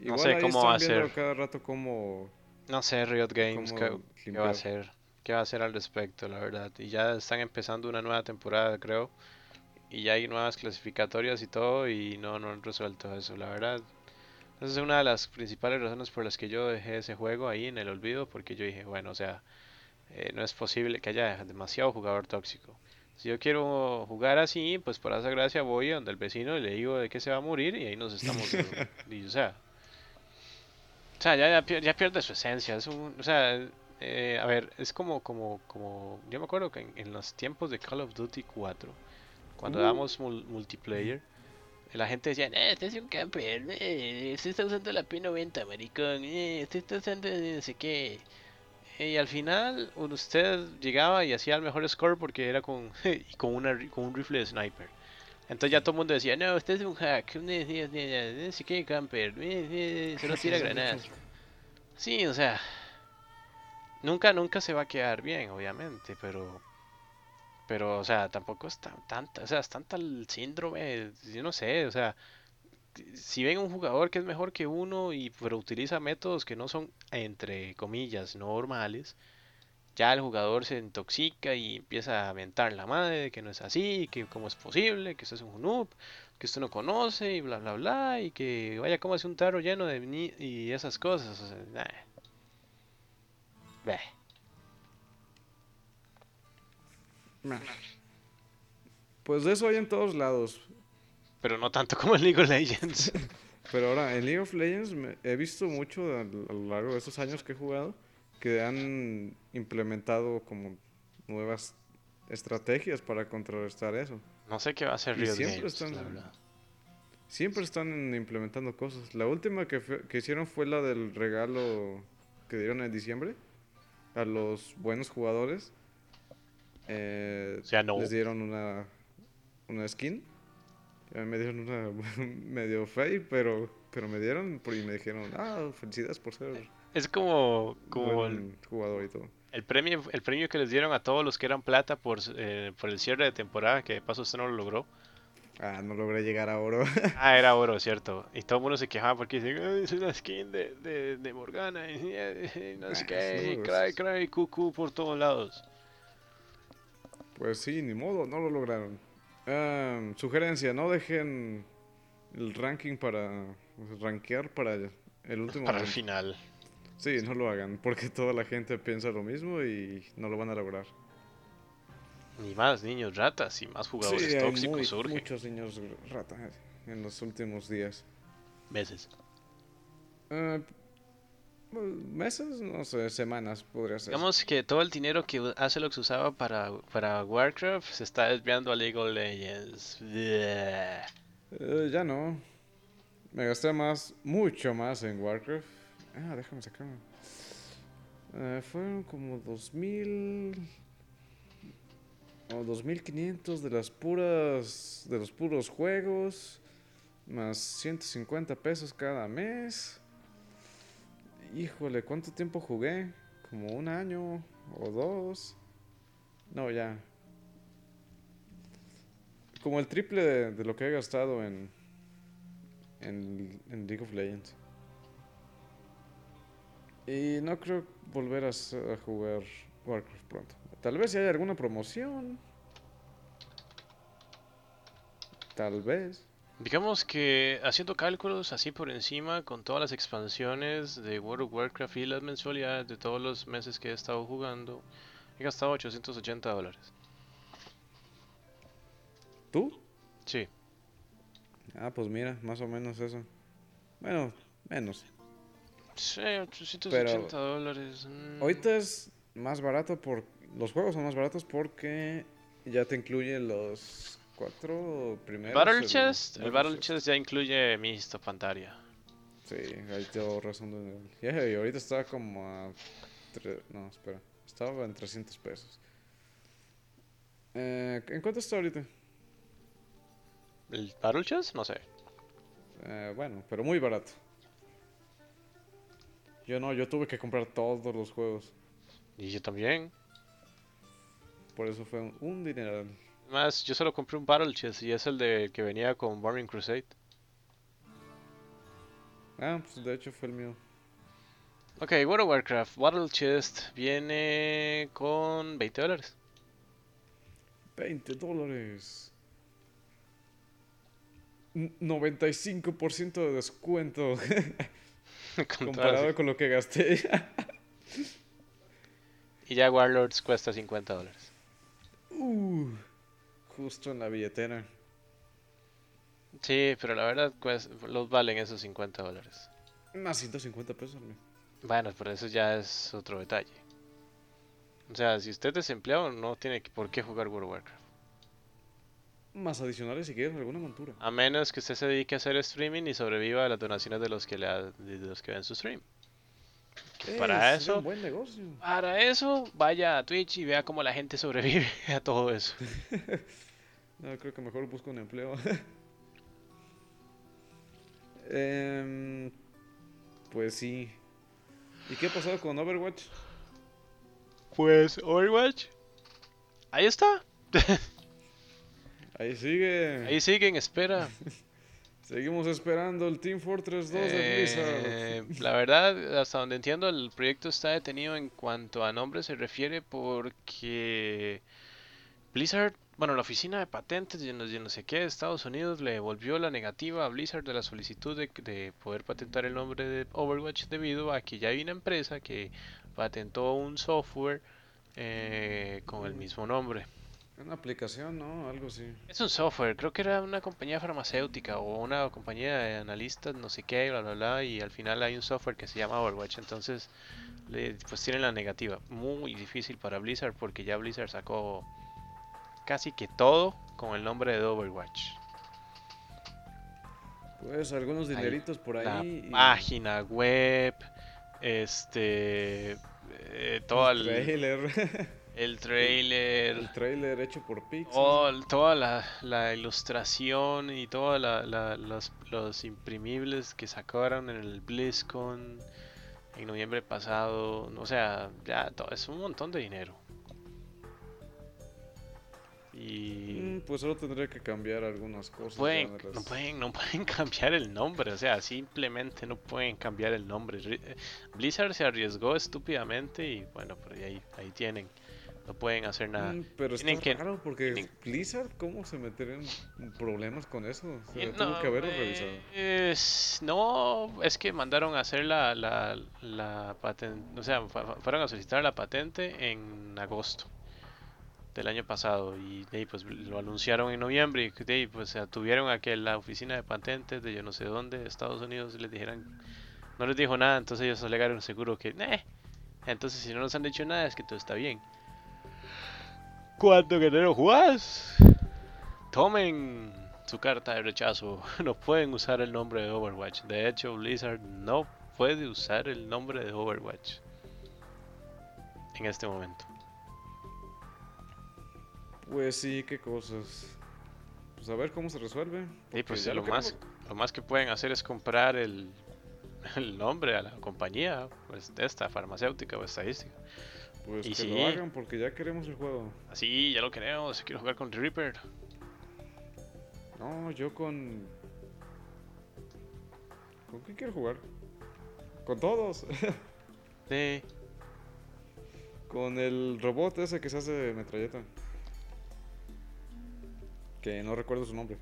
No sé ahí cómo va a están viendo ser. cada rato cómo, no sé, Riot Games, ¿qué, qué va a hacer? ¿Qué va a hacer al respecto, la verdad? Y ya están empezando una nueva temporada, creo, y ya hay nuevas clasificatorias y todo, y no, no han resuelto eso, la verdad. Esa es una de las principales razones por las que yo dejé ese juego ahí en el olvido, porque yo dije, bueno, o sea, eh, no es posible que haya demasiado jugador tóxico. Si yo quiero jugar así, pues por esa gracia voy a donde el vecino y le digo de que se va a morir y ahí nos estamos. y, o sea, o sea, ya, ya, pier- ya pierde su esencia. Es un, o sea, eh, a ver, es como, como, como, yo me acuerdo que en, en los tiempos de Call of Duty 4, cuando Uh. dábamos mul- multiplayer, la gente decía, eh, este es un camper, eh, usted está usando la P90, maricón, eh, usted está usando no sé qué. Y al final usted llegaba y hacía el mejor score porque era con, con, una, con un rifle de sniper. Entonces ya todo el mundo decía, no, usted es un hack, sé qué camper, eh, solo tira granadas. Sí, o sea, nunca, nunca se va a quedar bien, obviamente, pero, pero, o sea, tampoco es tan, tanta, o sea, es tanta el síndrome, yo no sé, o sea, si ven un jugador que es mejor que uno y pero utiliza métodos que no son, entre comillas, normales, ya el jugador se intoxica y empieza a aventar la madre de que no es así, que cómo es posible, que usted es un noob, que usted no conoce y bla bla bla, y que vaya como hace un tarro lleno de ni y esas cosas, o. Pues de eso hay en todos lados. Pero no tanto como en League of Legends. Pero ahora, en League of Legends me- he visto mucho a, a lo largo de estos años que he jugado que han implementado como nuevas estrategias para contrarrestar eso. No sé qué va a hacer Riot siempre Games, están- la verdad. Siempre están implementando cosas. La última que, fue- que hicieron fue la del regalo que dieron en diciembre a los buenos jugadores. Eh, O sea, no. Les dieron una, una skin. Me dieron una medio fake, pero, pero me dieron y me dijeron, ah, felicidades por ser Es como, como el, jugador y todo. el premio, el premio que les dieron a todos los que eran plata por, eh, por el cierre de temporada, que de paso usted no lo logró. Ah, no logré llegar a oro. Ah, era oro, cierto. Y todo el mundo se quejaba porque dicen, "Ay, es una skin de, de, de Morgana. Y, no sé Ah, qué, y no, cry, cry, cucú por todos lados. Pues sí, ni modo, no lo lograron. Ah, sugerencia, no dejen el ranking para rankear para el último Para el final. Sí, no lo hagan, porque toda la gente piensa lo mismo y no lo van a lograr. Ni más niños ratas y más jugadores sí, hay tóxicos muy- surgen. muchos niños rata en los últimos días. Meses. Pues, meses, no sé, semanas podría ser. Digamos que todo el dinero que Azelox usaba para, para Warcraft se está desviando a League of Legends. Eh, ya no. Me gasté más, mucho más en Warcraft. Ah, déjame sacarlo. Eh, fueron como 2000 o 2500 de las puras de los puros juegos más 150 pesos cada mes. Híjole, ¿cuánto tiempo jugué? Como un año o dos. No, ya. Como el triple de, lo que he gastado en, en, League of Legends. Y no creo volver a, a jugar Warcraft pronto. Tal vez si hay alguna promoción. Tal vez. Digamos que haciendo cálculos así por encima con todas las expansiones de World of Warcraft y las mensualidades de todos los meses que he estado jugando, he gastado 880 dólares. ¿Tú? Sí, Ah, pues mira, más o menos eso. Bueno, menos. sí, 880 dólares. mm. Ahorita es más barato por... Los juegos son más baratos porque ya te incluyen los cuatro primeros. Battle el- Chest, el Battle Chest ya incluye mi Pantaria. Sí, ahí te ahorras un. Yeah, y ahorita está como a... tre- No, espera. Estaba en 300 pesos. Eh, ¿En cuánto está ahorita? ¿El Battle Chest? No sé. Eh, bueno, pero muy barato. Yo no, yo tuve que comprar todos los juegos. Y yo también. Por eso fue un, un dineral. Más, yo solo compré un Battle Chest y es el de que venía con Burning Crusade. Ah, pues de hecho fue el mío. Ok, World of Warcraft Battle Chest viene con 20 dólares. 20 dólares. N- 95% de descuento comparado con lo que gasté. Y ya Warlords cuesta 50 dólares. Uh, justo en la billetera. Sí, pero la verdad pues, los valen esos 50 dólares. Más 150 pesos. amigo. Bueno, pero eso ya es otro detalle. O sea, si usted es desempleado no tiene por qué jugar World of Warcraft. Más adicionales si quieres alguna montura. A menos que usted se dedique a hacer streaming y sobreviva a las donaciones de los que, le ha- de los que ven su stream. Eh, para eso, un buen negocio. para eso, vaya a Twitch y vea cómo la gente sobrevive a todo eso. No, creo que mejor busco un empleo. Em, pues sí. ¿Y qué ha pasado con Overwatch? Pues Overwatch. Ahí está. Ahí sigue. Ahí sigue en espera. Seguimos esperando el Team Fortress 2 de Blizzard. Eh, la verdad, hasta donde entiendo, el proyecto está detenido en cuanto a nombre se refiere porque Blizzard, bueno, la oficina de patentes de no, sé qué de Estados Unidos le devolvió la negativa a Blizzard de la solicitud de, de poder patentar el nombre de Overwatch debido a que ya hay una empresa que patentó un software eh, con el mismo nombre. Una aplicación, ¿no? Algo así. Es un software, creo que era una compañía farmacéutica o una compañía de analistas, no sé qué, bla, bla, bla, y al final hay un software que se llama Overwatch, entonces le- pues tienen la negativa. Muy difícil para Blizzard porque ya Blizzard sacó casi que todo con el nombre de Overwatch. Pues algunos Ahí, dineritos por La ahí. y página web, este, eh, todo el el, trailer. el trailer, el trailer hecho por Pixar. Oh, toda la, la ilustración y todos los, los imprimibles que sacaron en el BlizzCon en noviembre pasado. O sea, ya todo, es un montón de dinero. Y Mm, pues solo tendría que cambiar algunas cosas. pueden, de las- no, pueden, no pueden cambiar el nombre. O sea, simplemente no pueden cambiar el nombre. Eh, Blizzard se arriesgó estúpidamente y bueno, pero ahí, ahí tienen. No pueden hacer nada. Mm, pero está Tienen que- raro porque tienen- Blizzard, ¿cómo se metería en problemas con eso? O sea, tuvo que haberlo eh, revisado. es- no, es que mandaron a hacer la, la, la patente, o sea, fu- fu- fueron a solicitar la patente en agosto del año pasado y ahí, pues lo anunciaron en noviembre y ahí, pues tuvieron a que la oficina de patentes de yo no sé dónde, de Estados Unidos, les dijeran, no les dijo nada, entonces ellos alegaron seguro que, "Neh". entonces si no nos han dicho nada es que todo está bien. ¿Cuánto guerrero jugás? Tomen su carta de rechazo. No pueden usar el nombre de Overwatch. De hecho, Blizzard no puede usar el nombre de Overwatch en este momento. Pues sí, qué cosas. Pues a ver cómo se resuelve. Y porque pues ya lo más, lo más que pueden hacer es comprar el, el nombre a la compañía, pues de esta farmacéutica o estadística. Pues y que sí. lo hagan porque ya queremos el juego. Así, ya lo queremos. Quiero jugar con Reaper. No, yo con. ¿Con quién quiero jugar? Con todos. Sí. con el robot ese que se hace de metralleta. Que no recuerdo su nombre.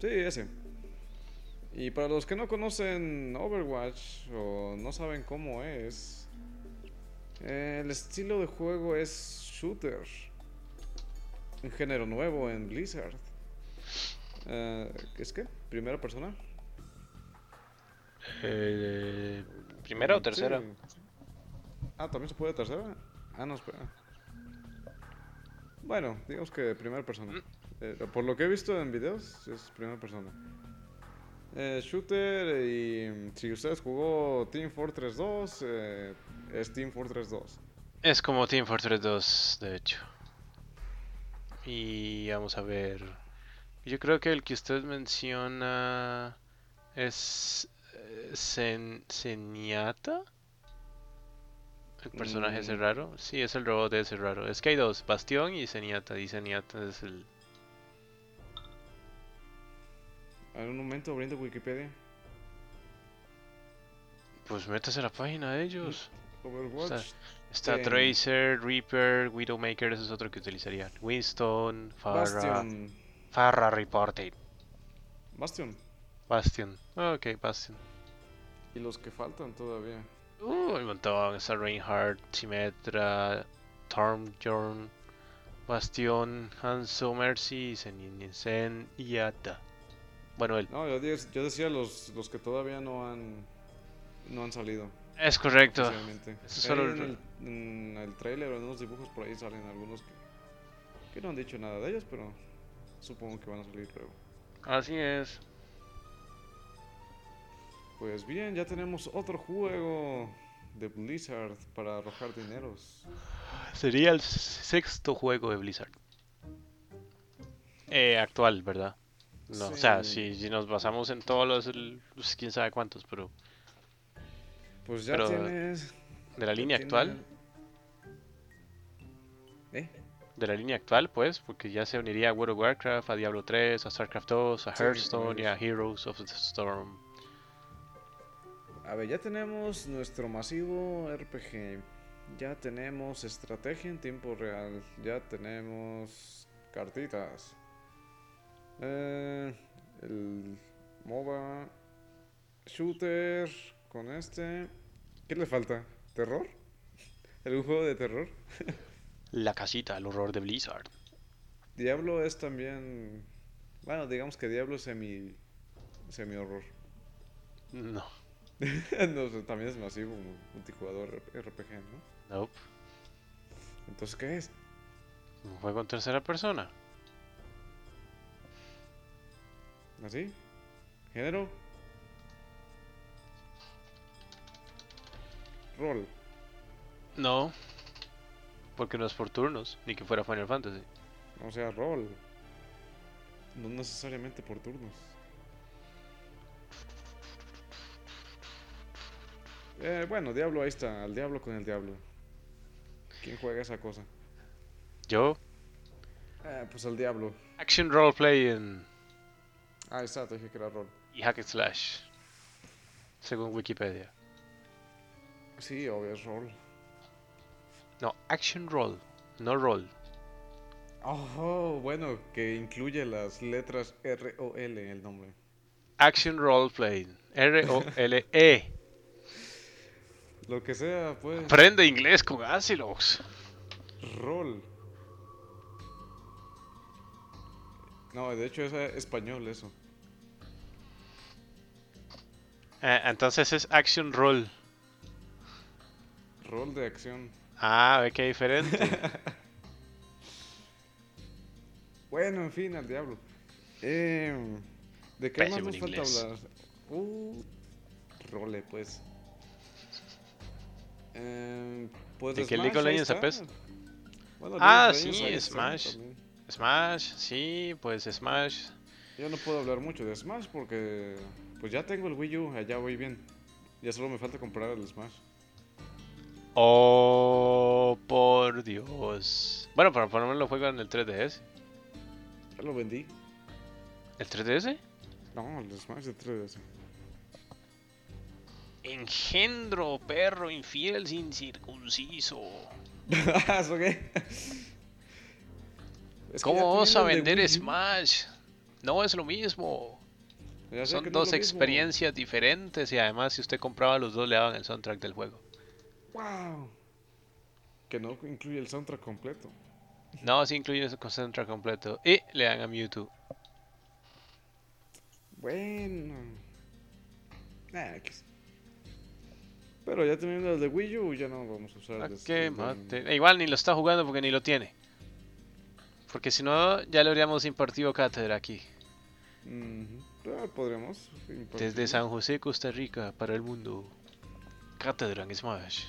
Sí, ese. Y para los que no conocen Overwatch o no saben cómo es, eh, el estilo de juego es shooter. Un género nuevo en Blizzard. Eh, ¿Es que? ¿Primera persona? Eh, ¿Primera o Sí. tercera? Ah, ¿también se puede tercera? Ah, no, espera. Bueno, digamos que primera persona. Eh, por lo que he visto en videos, es primera persona. Eh, shooter y si ustedes jugó Team Fortress 2, eh, es Team Fortress 2. Es como Team Fortress 2, de hecho. Y vamos a ver. Yo creo que el que usted menciona es eh, Zen- Zenyatta. El personaje ese Mm. raro. Sí, es el robot ese raro. Es que hay dos, Bastión y Zenyatta. Y Zenyatta es el... En un momento abriendo Wikipedia. Pues métase a la página de ellos. Overwatch. Está. Tracer, Reaper, Widowmaker, ese es otro que utilizaría. Winston, Bastion. Farah Reported. Bastion. Bastion. Ok, Bastion. Y los que faltan todavía. Uh, un montón. Está Reinhardt, Symmetra, Tormjorn, Bastion, Hanzo, Mercy, Zen, y Yata. Bueno, él. No, yo, decía los, los que todavía no han no han salido. Es correcto. solo en, el- el, en el trailer o en unos dibujos por ahí salen algunos que, que no han dicho nada de ellos, pero supongo que van a salir luego. Así es. Pues bien, ya tenemos otro juego de Blizzard para arrojar dineros. Sería el sexto juego de Blizzard. Eh, actual, ¿verdad? No, o sea, si, si nos basamos en todos los, pues, quién sabe cuántos, pero Pues ya Pero, tienes... de la línea tiene- actual, ¿Eh? de la línea actual, pues, porque ya se uniría a World of Warcraft, a Diablo 3, a StarCraft 2, a Sí, Hearthstone y a. Heroes of the Storm. A ver, ya tenemos nuestro masivo RPG. Ya tenemos estrategia en tiempo real. Ya tenemos cartitas. Eh, el MOBA. Shooter. Con este. ¿Qué le falta? ¿Terror? ¿Algún juego de terror? La casita, el horror de Blizzard. Diablo es también. Bueno, digamos que Diablo es semi. semi horror. No, no, también es masivo, multijugador RPG, ¿no? nope. Entonces, ¿qué es? Un juego en tercera persona. ¿Así? ¿Género? Rol. No, porque no es por turnos, ni que fuera Final Fantasy. O sea, rol. No necesariamente por turnos. Eh, bueno, Diablo, ahí está. Al Diablo con el Diablo. ¿Quién juega esa cosa? Yo, Eh, pues al Diablo. Action Role Playing Ah, ahí está, te dije que era rol. y Hack and Slash, según Wikipedia. Sí, obvio, es rol. No, Action Roll, no Roll. Oh, bueno, que incluye las letras R o L en el nombre. Action Role Playing, R-O-L-E. Lo que sea, pues. Aprende inglés con Asilox. Rol. No, de hecho es eh, español eso. Eh, entonces es Action Roll. Rol de acción. Ah, ve que diferente. Bueno, en fin, al diablo. Eh, ¿De qué más nos falta hablar? Uh, role, pues. Eh, pues ¿De qué League of Legends? Bueno, Ah, sí, Smash. Smash, sí, pues Smash. Yo no puedo hablar mucho de Smash porque pues ya tengo el Wii U, allá voy bien. Ya solo me falta comprar el Smash. Oh, por Dios. Bueno, para ponerme lo juego en el 3DS. Ya lo vendí. ¿El 3DS? No, el Smash de 3DS. Engendro, perro infiel sin circunciso. ¿Eso qué? Es que ¿Cómo vamos a el vender Smash? No es lo mismo. Son dos mismo. experiencias diferentes y además si usted compraba los dos le daban el soundtrack del juego. ¡Wow! Que no incluye el soundtrack completo. No, sí incluye ese soundtrack completo. Y le dan a Mewtwo. Bueno. Nah, X. Pero ya teniendo el de Wii U, ya no vamos a usar ¿A el de- qué el de- mate? E igual ni lo está jugando porque ni lo tiene. Porque si no, ya le habríamos impartido cátedra aquí. Ujú. Ah, podremos. Desde. San José, Costa Rica, para el mundo. Cátedra en Smash.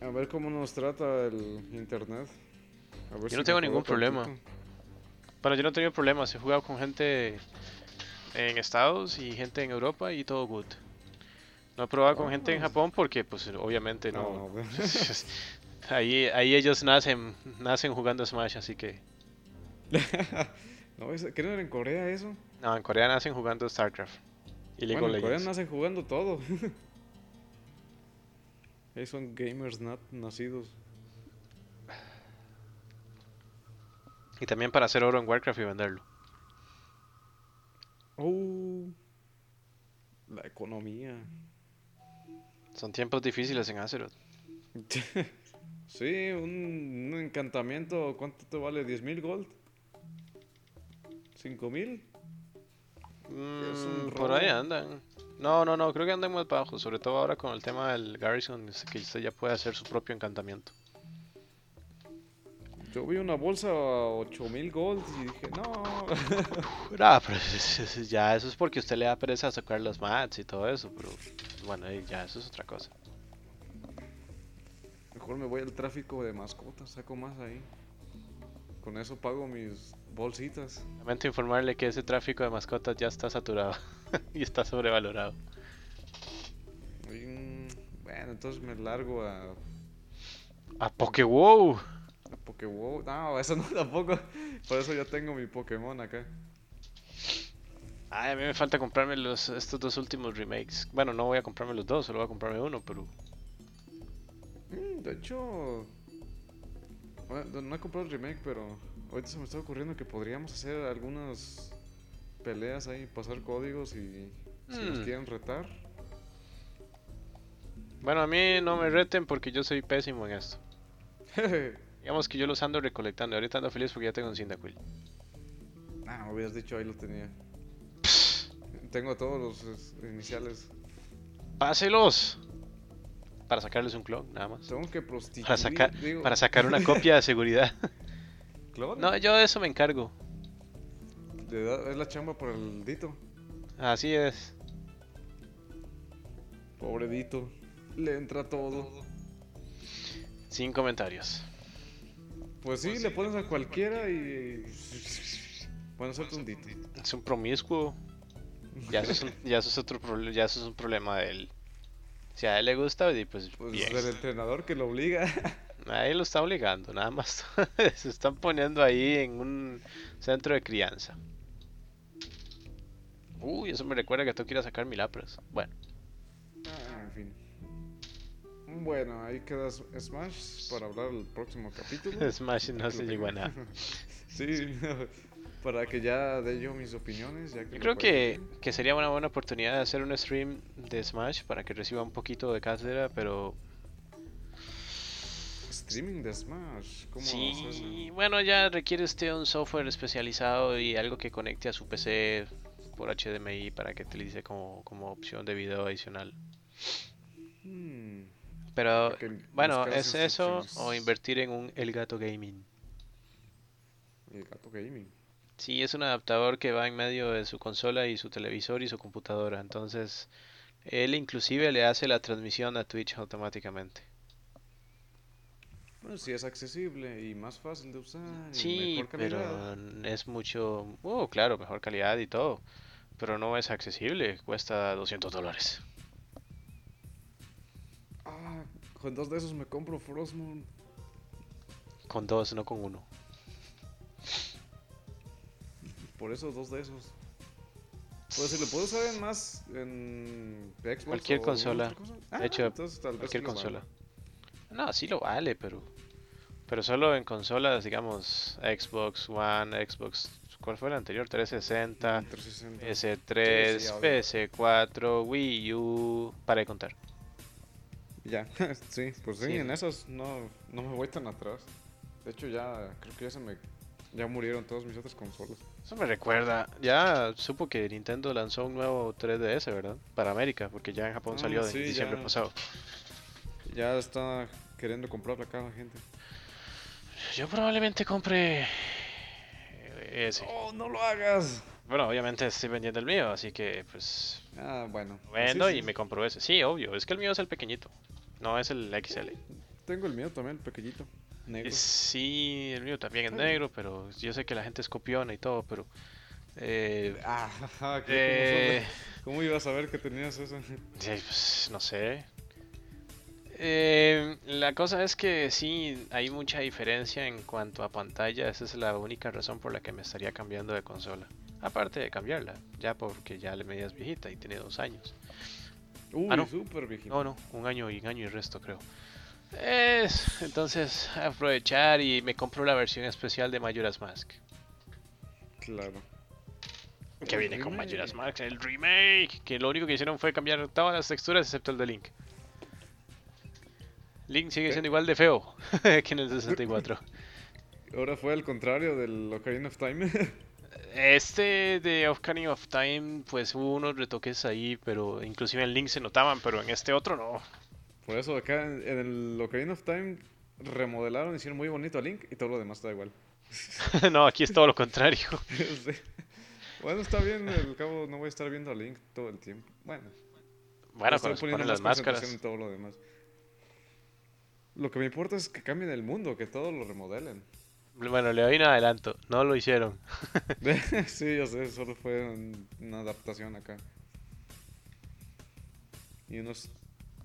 A ver cómo nos trata el internet. A ver Yo si no tengo ningún problema. tantito. Bueno, yo no he tenido problemas. He jugado con gente en Estados y gente en Europa y todo good. No he probado con gente en Ah. Japón porque, pues, obviamente no. No, ahí, ahí ellos nacen, nacen jugando Smash, así que. no, es- ¿qué no era en Corea eso? No, en Corea nacen jugando StarCraft y League bueno, of en Corea Legends. nacen jugando todo. Ahí son gamers nat nacidos. Y también para hacer oro en Warcraft y venderlo. Oh, la economía. Son tiempos difíciles en Azeroth. sí, un, un encantamiento, ¿cuánto te vale? ¿10 mil gold? ¿5 mil? Mm, por ahí andan. No, no, no, creo que andan más bajos. Sobre todo ahora con el tema del Garrison, que usted ya puede hacer su propio encantamiento. Yo vi una bolsa a 8 mil gold y dije, no. No, pero ya eso es porque usted le da pereza sacar los mats y todo eso, pero bueno, eh, ya eso es otra cosa. Mejor me voy al tráfico de mascotas, saco más ahí. Con eso pago mis bolsitas. Lamento informarle que ese tráfico de mascotas ya está saturado y está sobrevalorado. Y, mm, bueno, entonces me largo a, ¡A Pokéwow! a Pokéwo. No, eso no tampoco. Por eso ya tengo mi Pokémon acá. Ay, a mí me falta comprarme los, estos dos últimos remakes. Bueno, no voy a comprarme los dos, solo voy a comprarme uno, pero Mm, de hecho, bueno, no he comprado el remake, pero ahorita se me está ocurriendo que podríamos hacer algunas peleas ahí, pasar códigos y si nos Mm. quieren retar. bueno, a mí no me reten porque yo soy pésimo en esto. Digamos que yo los ando recolectando. Ahorita ando feliz porque ya tengo un Cyndaquil. Ah, me hubieras dicho ahí lo tenía. Tengo todos los es, iniciales. ¡Páselos! Para sacarles un clon, nada más. Tengo que prostituir. Para sacar, digo, para sacar una copia de seguridad. clon. No, yo de eso me encargo. Le da- es la chamba por el Dito. Así es. Pobre Dito. Le entra todo. Sin comentarios. Pues sí, le pones a cualquiera y. Bueno, suelta un Dito. Es un promiscuo. Ya eso es, un- ya eso es otro problema. Ya eso es un problema de él. Si a él le gusta, y pues, Pues bien. el entrenador que lo obliga. Ahí lo está obligando, nada más. Se están poniendo ahí en un centro de crianza. Uy, eso me recuerda que tengo que ir a sacar mi lapras. Bueno, Ah, en fin. Bueno, ahí queda Smash para hablar el próximo capítulo. Smash no se llegó a nada. Sí, para que ya dé yo mis opiniones. Ya que Yo creo que, que sería una buena oportunidad de hacer un stream de Smash para que reciba un poquito de cátedra, pero Streaming de Smash. ¿Cómo sí, bueno, ya requiere usted un software especializado y algo que conecte a su PC por HDMI para que utilice como, como opción de video adicional. Hmm, Pero bueno, ¿es eso o invertir en un El Gato Gaming? El gato gaming. Sí, es un adaptador que va en medio de su consola y su televisor y su computadora. Entonces, él inclusive le hace la transmisión a Twitch automáticamente. Bueno, sí es accesible y más fácil de usar. y Sí, mejor calidad. pero es mucho... Oh, claro, mejor calidad y todo. Pero no es accesible, cuesta 200 dólares. Ah, con dos de esos me compro Frostmourne. Con dos, no con uno. Por eso dos de esos. Pues si lo puedo usar en más en Xbox Cualquier o consola. cosa. De Ah, hecho, entonces tal vez Cualquier sí consola. No, sí lo vale, pero... Pero solo en consolas, digamos, Xbox One, Xbox... ¿Cuál fue el anterior? 360, 360. PS3, Sí, sí, obvio. PS4, Wii U... Para de contar. Ya, sí, pues sí, Sí. en esas no, no me voy tan atrás. De hecho ya creo que ya se me ya murieron todas mis otras consolas. Eso me recuerda, ya supo que Nintendo lanzó un nuevo 3DS, ¿verdad? Para América, porque ya en Japón Ah, salió en sí, diciembre ya. pasado. Ya está queriendo comprarla acá la gente. Yo probablemente compre ese. ¡Oh, no lo hagas! Bueno, obviamente estoy vendiendo el mío, así que pues Ah, bueno. pues sí, vendo sí, y me compro ese. Sí, obvio, es que el mío es el pequeñito, no es el XL. Tengo el mío también, el pequeñito. Negro. Sí, el mío también es Ah. negro, pero yo sé que la gente es copiona y todo, pero... eh, Ah, ajá, ¿qué- eh, ¿cómo, ibas a ver que tenías eso? Pues, no sé. Eh, la cosa es que sí, hay mucha diferencia en cuanto a pantalla. Esa es la única razón por la que me estaría cambiando de consola. Aparte de cambiarla, ya porque ya le medias viejita y tiene dos años. Uy, Ah, no. súper viejito. No, no, un año y un año y resto creo. Es, entonces, aprovechar y me compro la versión especial de Majora's Mask. Claro. Que El viene con. Majora's Mask, el remake. Que lo único que hicieron fue cambiar todas las texturas excepto el de Link. Link sigue siendo igual de feo que en el 64. Ahora fue al contrario del Ocarina of Time. Este de Ocarina of Time, pues hubo unos retoques ahí, pero inclusive en Link se notaban, pero en este otro no. Por eso acá en, en el Ocarina of Time remodelaron, hicieron muy bonito a Link y todo lo demás está igual. no, aquí es todo lo contrario. Sí. Bueno, está bien, al cabo no voy a estar viendo a Link todo el tiempo. Bueno, Bueno, cuando ponen las máscaras. en todo lo demás. Lo que me importa es que cambien el mundo, que todo lo remodelen. Bueno, le doy un adelanto, no lo hicieron. sí, yo sé, solo fue un- una adaptación acá. Y unos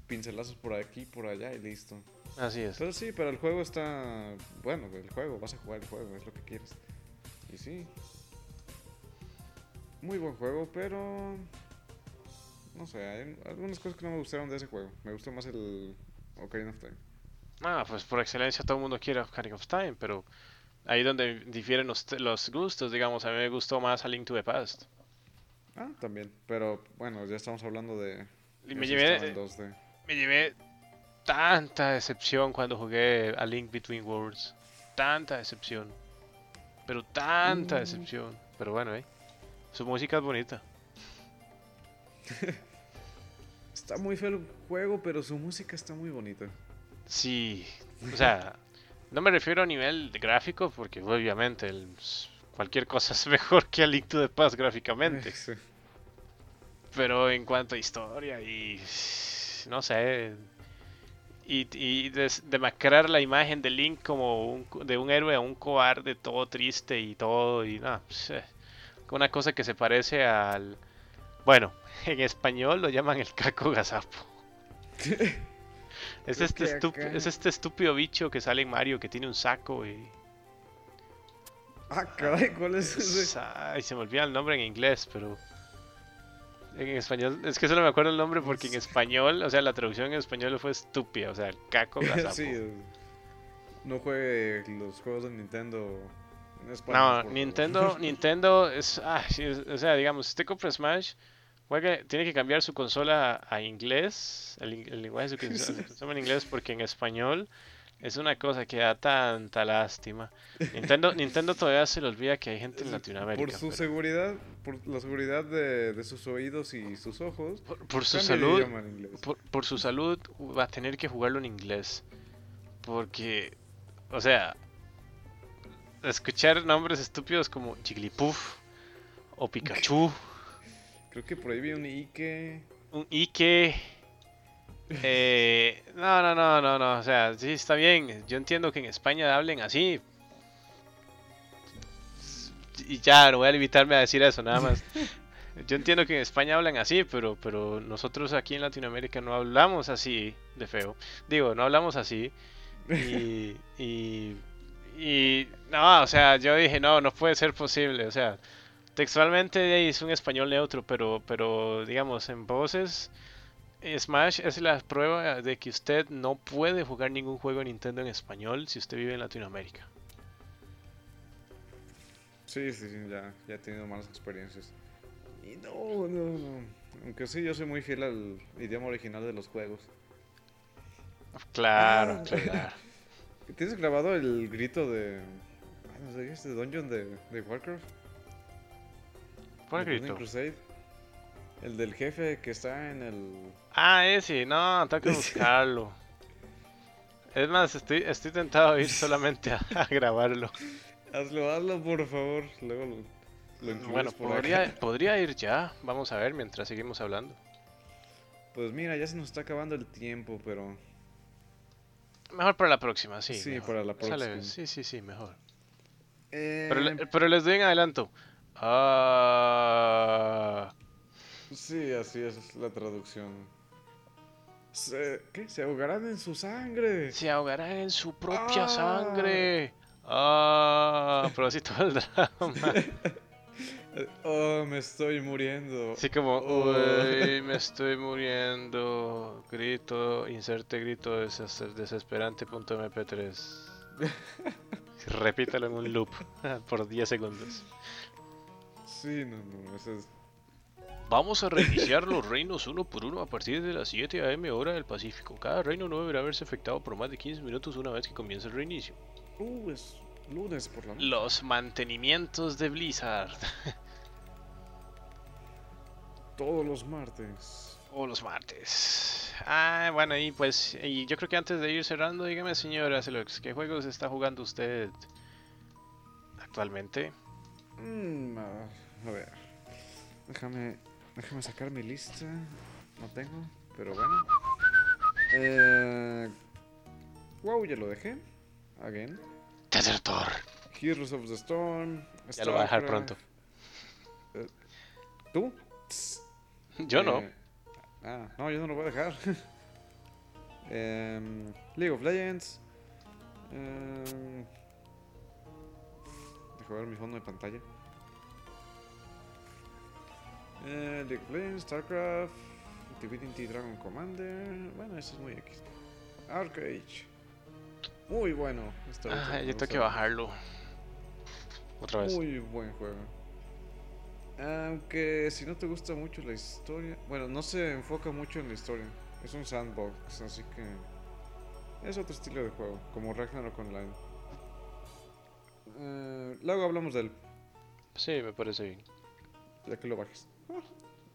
pincelazos por aquí, por allá y listo. Así es. Pero sí, pero el juego está... Bueno, el juego, vas a jugar el juego, es lo que quieres. Y sí. Muy buen juego, pero... No sé, hay algunas cosas que no me gustaron de ese juego. Me gustó más el Ocarina of Time. Ah, pues por excelencia todo el mundo quiere Ocarina of Time, pero ahí donde difieren los, los gustos, digamos, a mí me gustó más A Link to the Past. Ah, también. Pero bueno, ya estamos hablando de... Y me llevé, estaba en 2D. Me llevé tanta decepción cuando jugué A Link Between Worlds. Tanta decepción. Pero tanta Mm. decepción. Pero bueno, eh. Su música es bonita. Está muy feo el juego, pero su música está muy bonita. Sí, o sea, no me refiero a nivel de gráfico, porque obviamente el- cualquier cosa es mejor que A Link to the Past gráficamente. Sí. Pero en cuanto a historia y no sé, y, y des- demacrar la imagen de Link como un, de un héroe a un cobarde todo triste y todo y nada, pues, eh, una cosa que se parece al bueno, en español lo llaman el caco gazapo. Es este, acá- es este estúpido bicho que sale en Mario que tiene un saco y Ah, caray, ¿cuál es ese? Es- Ay, se me olvida el nombre en inglés, pero. En español, es que solo me acuerdo el nombre porque en español, o sea, la traducción en español fue estúpida, o sea, el caco gazapo. sí, no juegue los juegos de Nintendo en español. No. Nintendo, Nintendo es, ah, sí, es- o sea, digamos, si usted compra Smash, juegue- tiene que cambiar su consola a, a inglés, el, el lenguaje de su consola en inglés, porque en español es una cosa que da tanta lástima. Nintendo, Nintendo todavía se le olvida que hay gente en Latinoamérica. Por su pero- seguridad, por la seguridad de, de sus oídos y sus ojos. por, por su salud, por su salud va a tener que jugarlo en inglés. Porque, o sea, escuchar nombres estúpidos como Jigglypuff o Pikachu, Creo que por ahí vi un Ike. un Ike. Eh, no, no, no, no, no. O sea, sí está bien. Yo entiendo que en España hablen así. Y ya, no voy a limitarme a decir eso, nada más. Yo entiendo que en España hablan así, pero, pero nosotros aquí en Latinoamérica no hablamos así de feo. Digo, no hablamos así. Y, y, y no, o sea, yo dije, no, no puede ser posible. O sea, textualmente es un español neutro, pero, pero digamos, en voces, Smash es la prueba de que usted no puede jugar ningún juego de Nintendo en español si usted vive en Latinoamérica. Sí, sí, sí, ya, ya he tenido malas experiencias. Y no, no, no. Aunque sí, yo soy muy fiel al idioma original de los juegos. Claro, Ah. claro. ¿Tienes grabado el grito de. no sé, este dungeon de, de Warcraft. ¿Cuál grito? Crusade. El del jefe que está en el. Ah, ese, no, tengo que buscarlo. Es más, estoy, estoy tentado a ir solamente a, a grabarlo. Hazlo, hazlo por favor. Luego lo, lo Bueno, por podría, acá. podría ir ya. Vamos a ver mientras seguimos hablando. Pues mira, ya se nos está acabando el tiempo, pero. Mejor para la próxima, sí. Sí, mejor. para la Sale- próxima. sí, sí, sí, mejor. Eh, Pero, pero les doy en adelanto. Ah, Sí, así es la traducción. Se, ¿Qué? Se ahogarán en su sangre. se ahogarán en su propia Ah. sangre. Ah, pero así todo el drama. Oh, me estoy muriendo. Así como, Oh. uy, me estoy muriendo. Grito, inserte grito deses- desesperante.mp3. Repítalo en un loop por 10 segundos. Sí, no, no, eso es. Vamos a reiniciar los reinos uno por uno a partir de las 7 am hora del Pacífico. Cada reino no deberá haberse afectado por más de 15 minutos una vez que comience el reinicio. Uh, es lunes por la noche. Los mantenimientos de Blizzard. Todos los martes. O los martes. Ah, bueno, y pues, y yo creo que antes de ir cerrando, dígame señora Celox, ¿qué juegos está jugando usted actualmente? Mm, a ver. Déjame, déjame sacar mi lista. No tengo, pero bueno. Eh, wow, ya lo dejé. Again. Desertor. Heroes of the Storm. Ya lo voy a dejar pronto. ¿Tú? Yo no. Eh, ah, no, yo no lo voy a dejar. Em, League of Legends. Em, dejo ver mi fondo de pantalla. Eh, League of Legends, StarCraft, Divinity Dragon Commander. Bueno, eso es muy X. Arcade. Muy bueno. Otro, Ah, yo tengo que bajarlo. Otra vez. muy buen juego. Aunque si no te gusta mucho la historia, bueno, no se enfoca mucho en la historia. Es un sandbox, así que es otro estilo de juego, como Ragnarok Online. Eh, luego hablamos de él, Sí, me parece bien. ya que lo bajes.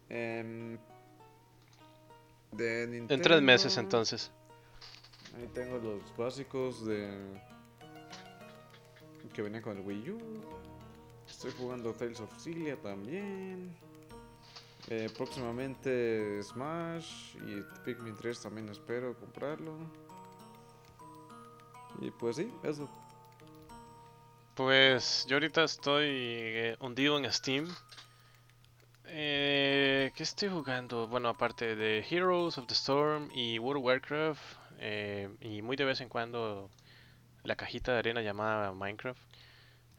Em, de Nintendo. En tres meses entonces. Ahí tengo los básicos de que venían con el Wii U. Estoy jugando Tales of Cilia también. Eh, próximamente Smash y Pikmin 3 también espero comprarlo. Y pues sí, eso. Pues yo ahorita estoy eh, hundido en Steam. Eh, ¿Qué estoy jugando? Bueno, aparte de Heroes of the Storm y World of Warcraft, eh, y muy de vez en cuando la cajita de arena llamada Minecraft.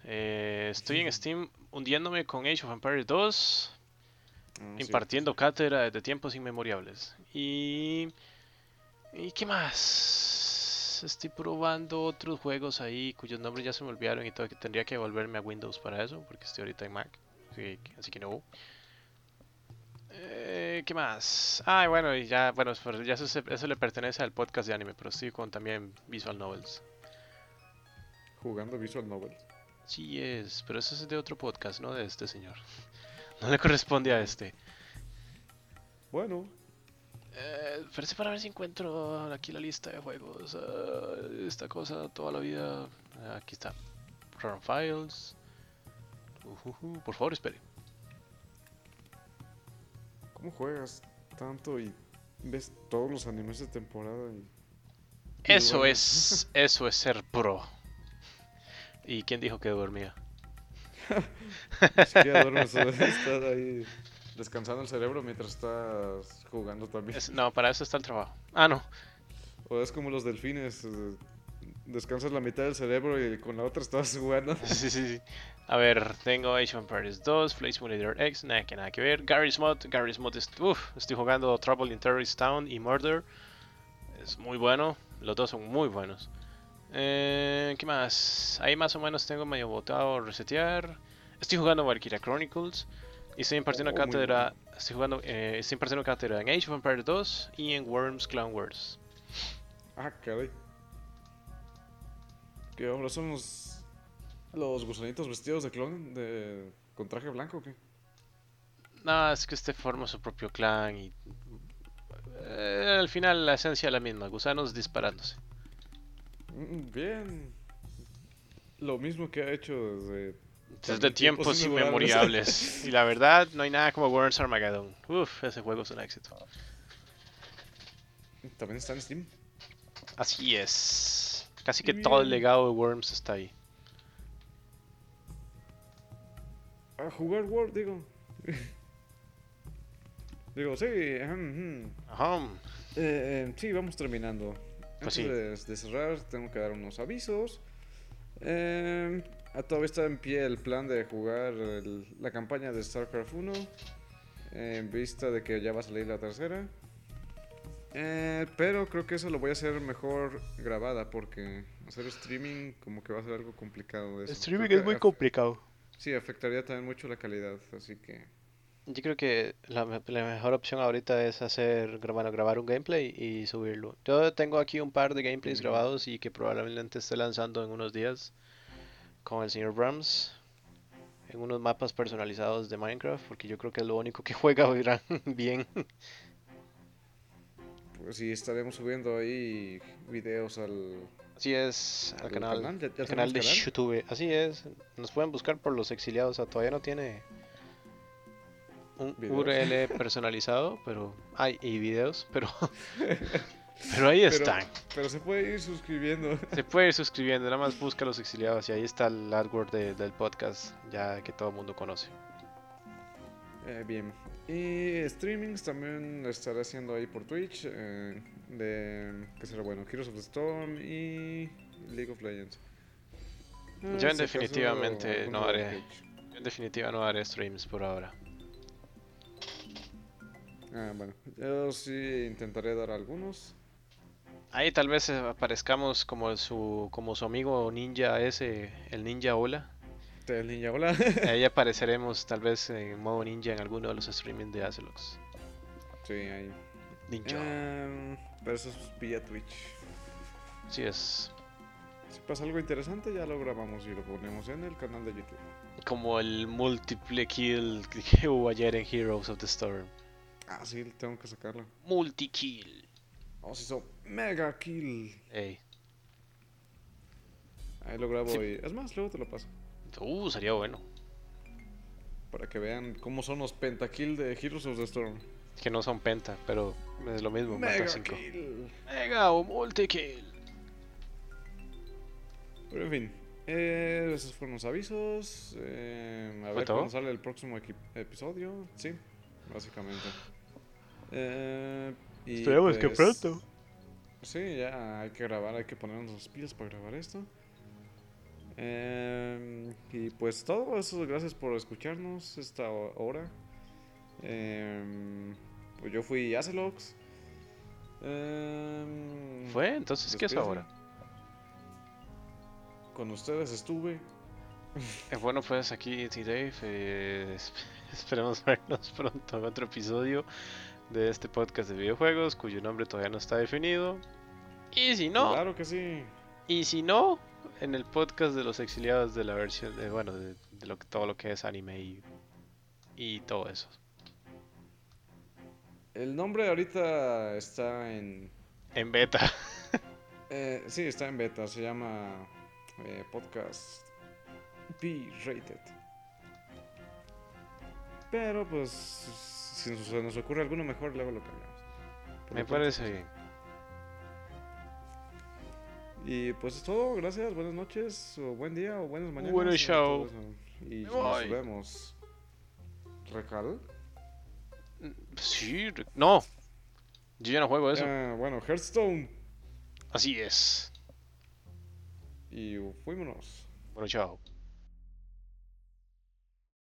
Eh, estoy en Steam hundiéndome con Age of Empires 2, Ah, sí, impartiendo cátedra desde tiempos inmemoriales. Y... ¿Y qué más? Estoy probando otros juegos ahí cuyos nombres ya se me olvidaron y todo, que tendría que volverme a Windows para eso, porque estoy ahorita en Mac. Así que no. Eh, ¿Qué más? Ah, bueno, y ya, bueno, ya eso, eso le pertenece al podcast de anime, pero estoy con también Visual Novels. Jugando Visual Novel. Sí es, pero eso es de otro podcast, no de este señor. No le corresponde a este. Bueno, Eh, parece para ver si encuentro aquí la lista de juegos. ah, esta cosa toda la vida. Ah, aquí está. Run Files. Ujujú, Por favor, espere. ¿Cómo juegas tanto y ves todos los animes de temporada? Y... Eso duermes? es, eso es ser pro. ¿Y quién dijo que dormía? Siquiera duermes, estás ahí descansando el cerebro mientras estás jugando también. Es- no, para eso está el trabajo. Ah, no. O es como los delfines, eh, descansas la mitad del cerebro y con la otra estás jugando. Sí, sí, sí. A ver, tengo Age of Empires 2, Flight Simulator X, nada que nada que ver. Garry's Mod, Garry's Mod, es- uf, estoy jugando Trouble in Terrorist Town y Murder. Es muy bueno, los dos son muy buenos. Eh, ¿Qué más? Ahí más o menos tengo medio botado resetear. Estoy jugando Valkyria Chronicles. Y estoy impartiendo Oh, cátedra. Estoy jugando. eh, estoy impartiendo cátedra en Age of Empires 2 y en Worms Clan Wars. Ah, caray. Que ahora somos ¿Los gusanitos vestidos de clon de... con traje blanco o qué? No, es que este forma su propio clan y... eh, al final la esencia es la misma, gusanos disparándose. Mm, Bien. Lo mismo que ha hecho desde... Desde tiempos tiempos inmemoriales. y la verdad, no hay nada como Worms Armageddon. Uf, ese juego es un éxito. También está en Steam. Así es. Casi que todo el legado de Worms está ahí. A jugar War, digo. digo, sí. Ajá. Eh, eh, sí, vamos terminando. Pues Antes sí. de, de cerrar, tengo que dar unos avisos. Eh, todavía está en pie el plan de jugar el- la campaña de StarCraft 1. eh, En vista de que ya va a salir la tercera. Eh, pero creo que eso lo voy a hacer mejor grabada porque hacer streaming como que va a ser algo complicado. eso. Streaming Creo es muy complicado. Sí, afectaría también mucho la calidad, así que... Yo creo que la, la mejor opción ahorita es hacer, bueno, grabar un gameplay y subirlo. Yo tengo aquí un par de gameplays grabados y que probablemente esté lanzando en unos días con el señor Brahms en unos mapas personalizados de Minecraft, porque yo creo que es lo único que juega Irán bien. Pues sí, estaremos subiendo ahí videos al, Así es, al al canal, ¿Ya, ya al tenemos canal de canal? YouTube. Así es, nos pueden buscar por los exiliados, o sea, todavía no tiene un Videos. URL personalizado, pero hay y videos, pero pero ahí están. Pero se puede ir suscribiendo. Se puede ir suscribiendo, nada más busca los exiliados y ahí está el AdWord de- del podcast, ya que todo el mundo conoce. Eh, bien. Y streamings también lo estaré haciendo ahí por Twitch. eh, de. ¿Qué será bueno? Heroes of the Storm y. League of Legends. Ah, Yo en si acaso definitivamente no haré. Cage. En definitiva no haré streams por ahora. Ah, bueno. Yo sí intentaré dar algunos. Ahí tal vez aparezcamos como su como su amigo ninja ese, el ninja Ola. Del Ninja, hola. Ahí apareceremos tal vez en modo ninja en alguno de los streamings de Acelox. sí, ahí. Ninja. Em, pero eso es vía Twitch. Así es. Si pasa algo interesante, ya lo grabamos y lo ponemos en el canal de YouTube. Como el múltiple kill que hubo ayer en Heroes of the Storm. Ah, sí, tengo que sacarlo. Multi kill. Oh, se hizo mega kill. Ey. Ahí lo grabo Sí. y. Es más, luego te lo paso. Uh, sería bueno. Para que vean cómo son los pentakill de Heroes of the Storm. Que no son penta, pero es lo mismo. mata Mega cinco. kill. Mega o multi kill. Pero en fin. eh, esos fueron los avisos. eh, a ¿Fue ver todo? cuándo sale el próximo episodio. Sí, básicamente. Eh, y Esperemos que pues, pronto. Sí, ya hay que grabar, hay que ponernos las pilas para grabar esto. Eh, y pues todo eso, gracias por escucharnos esta ho- hora. Eh, pues yo fui Acelox. Eh, ¿Fue? Entonces, ¿qué es ahora? Con ustedes estuve. Eh, bueno, pues aquí T-Dave. eh, esp- esperemos vernos pronto en otro episodio de este podcast de videojuegos cuyo nombre todavía no está definido. Y si no, Claro que sí. y si no, en el podcast de los exiliados de la versión de, bueno, de, de lo que, todo lo que es anime y, y todo eso. El nombre ahorita está en. En beta. eh, sí, está en beta. Se llama eh, Podcast B-Rated. Pero pues, si nos, ocurre alguno mejor, luego lo cambiamos. Por Me parece bien. Y pues es todo. Gracias. Buenas noches, o buen día, o buenas mañanas. Bueno o show. Y nos vemos. ¿Recal? Sí, no. Yo ya no juego eso. Ah, bueno, Hearthstone. Así es. Y fuímonos. Bueno, chao.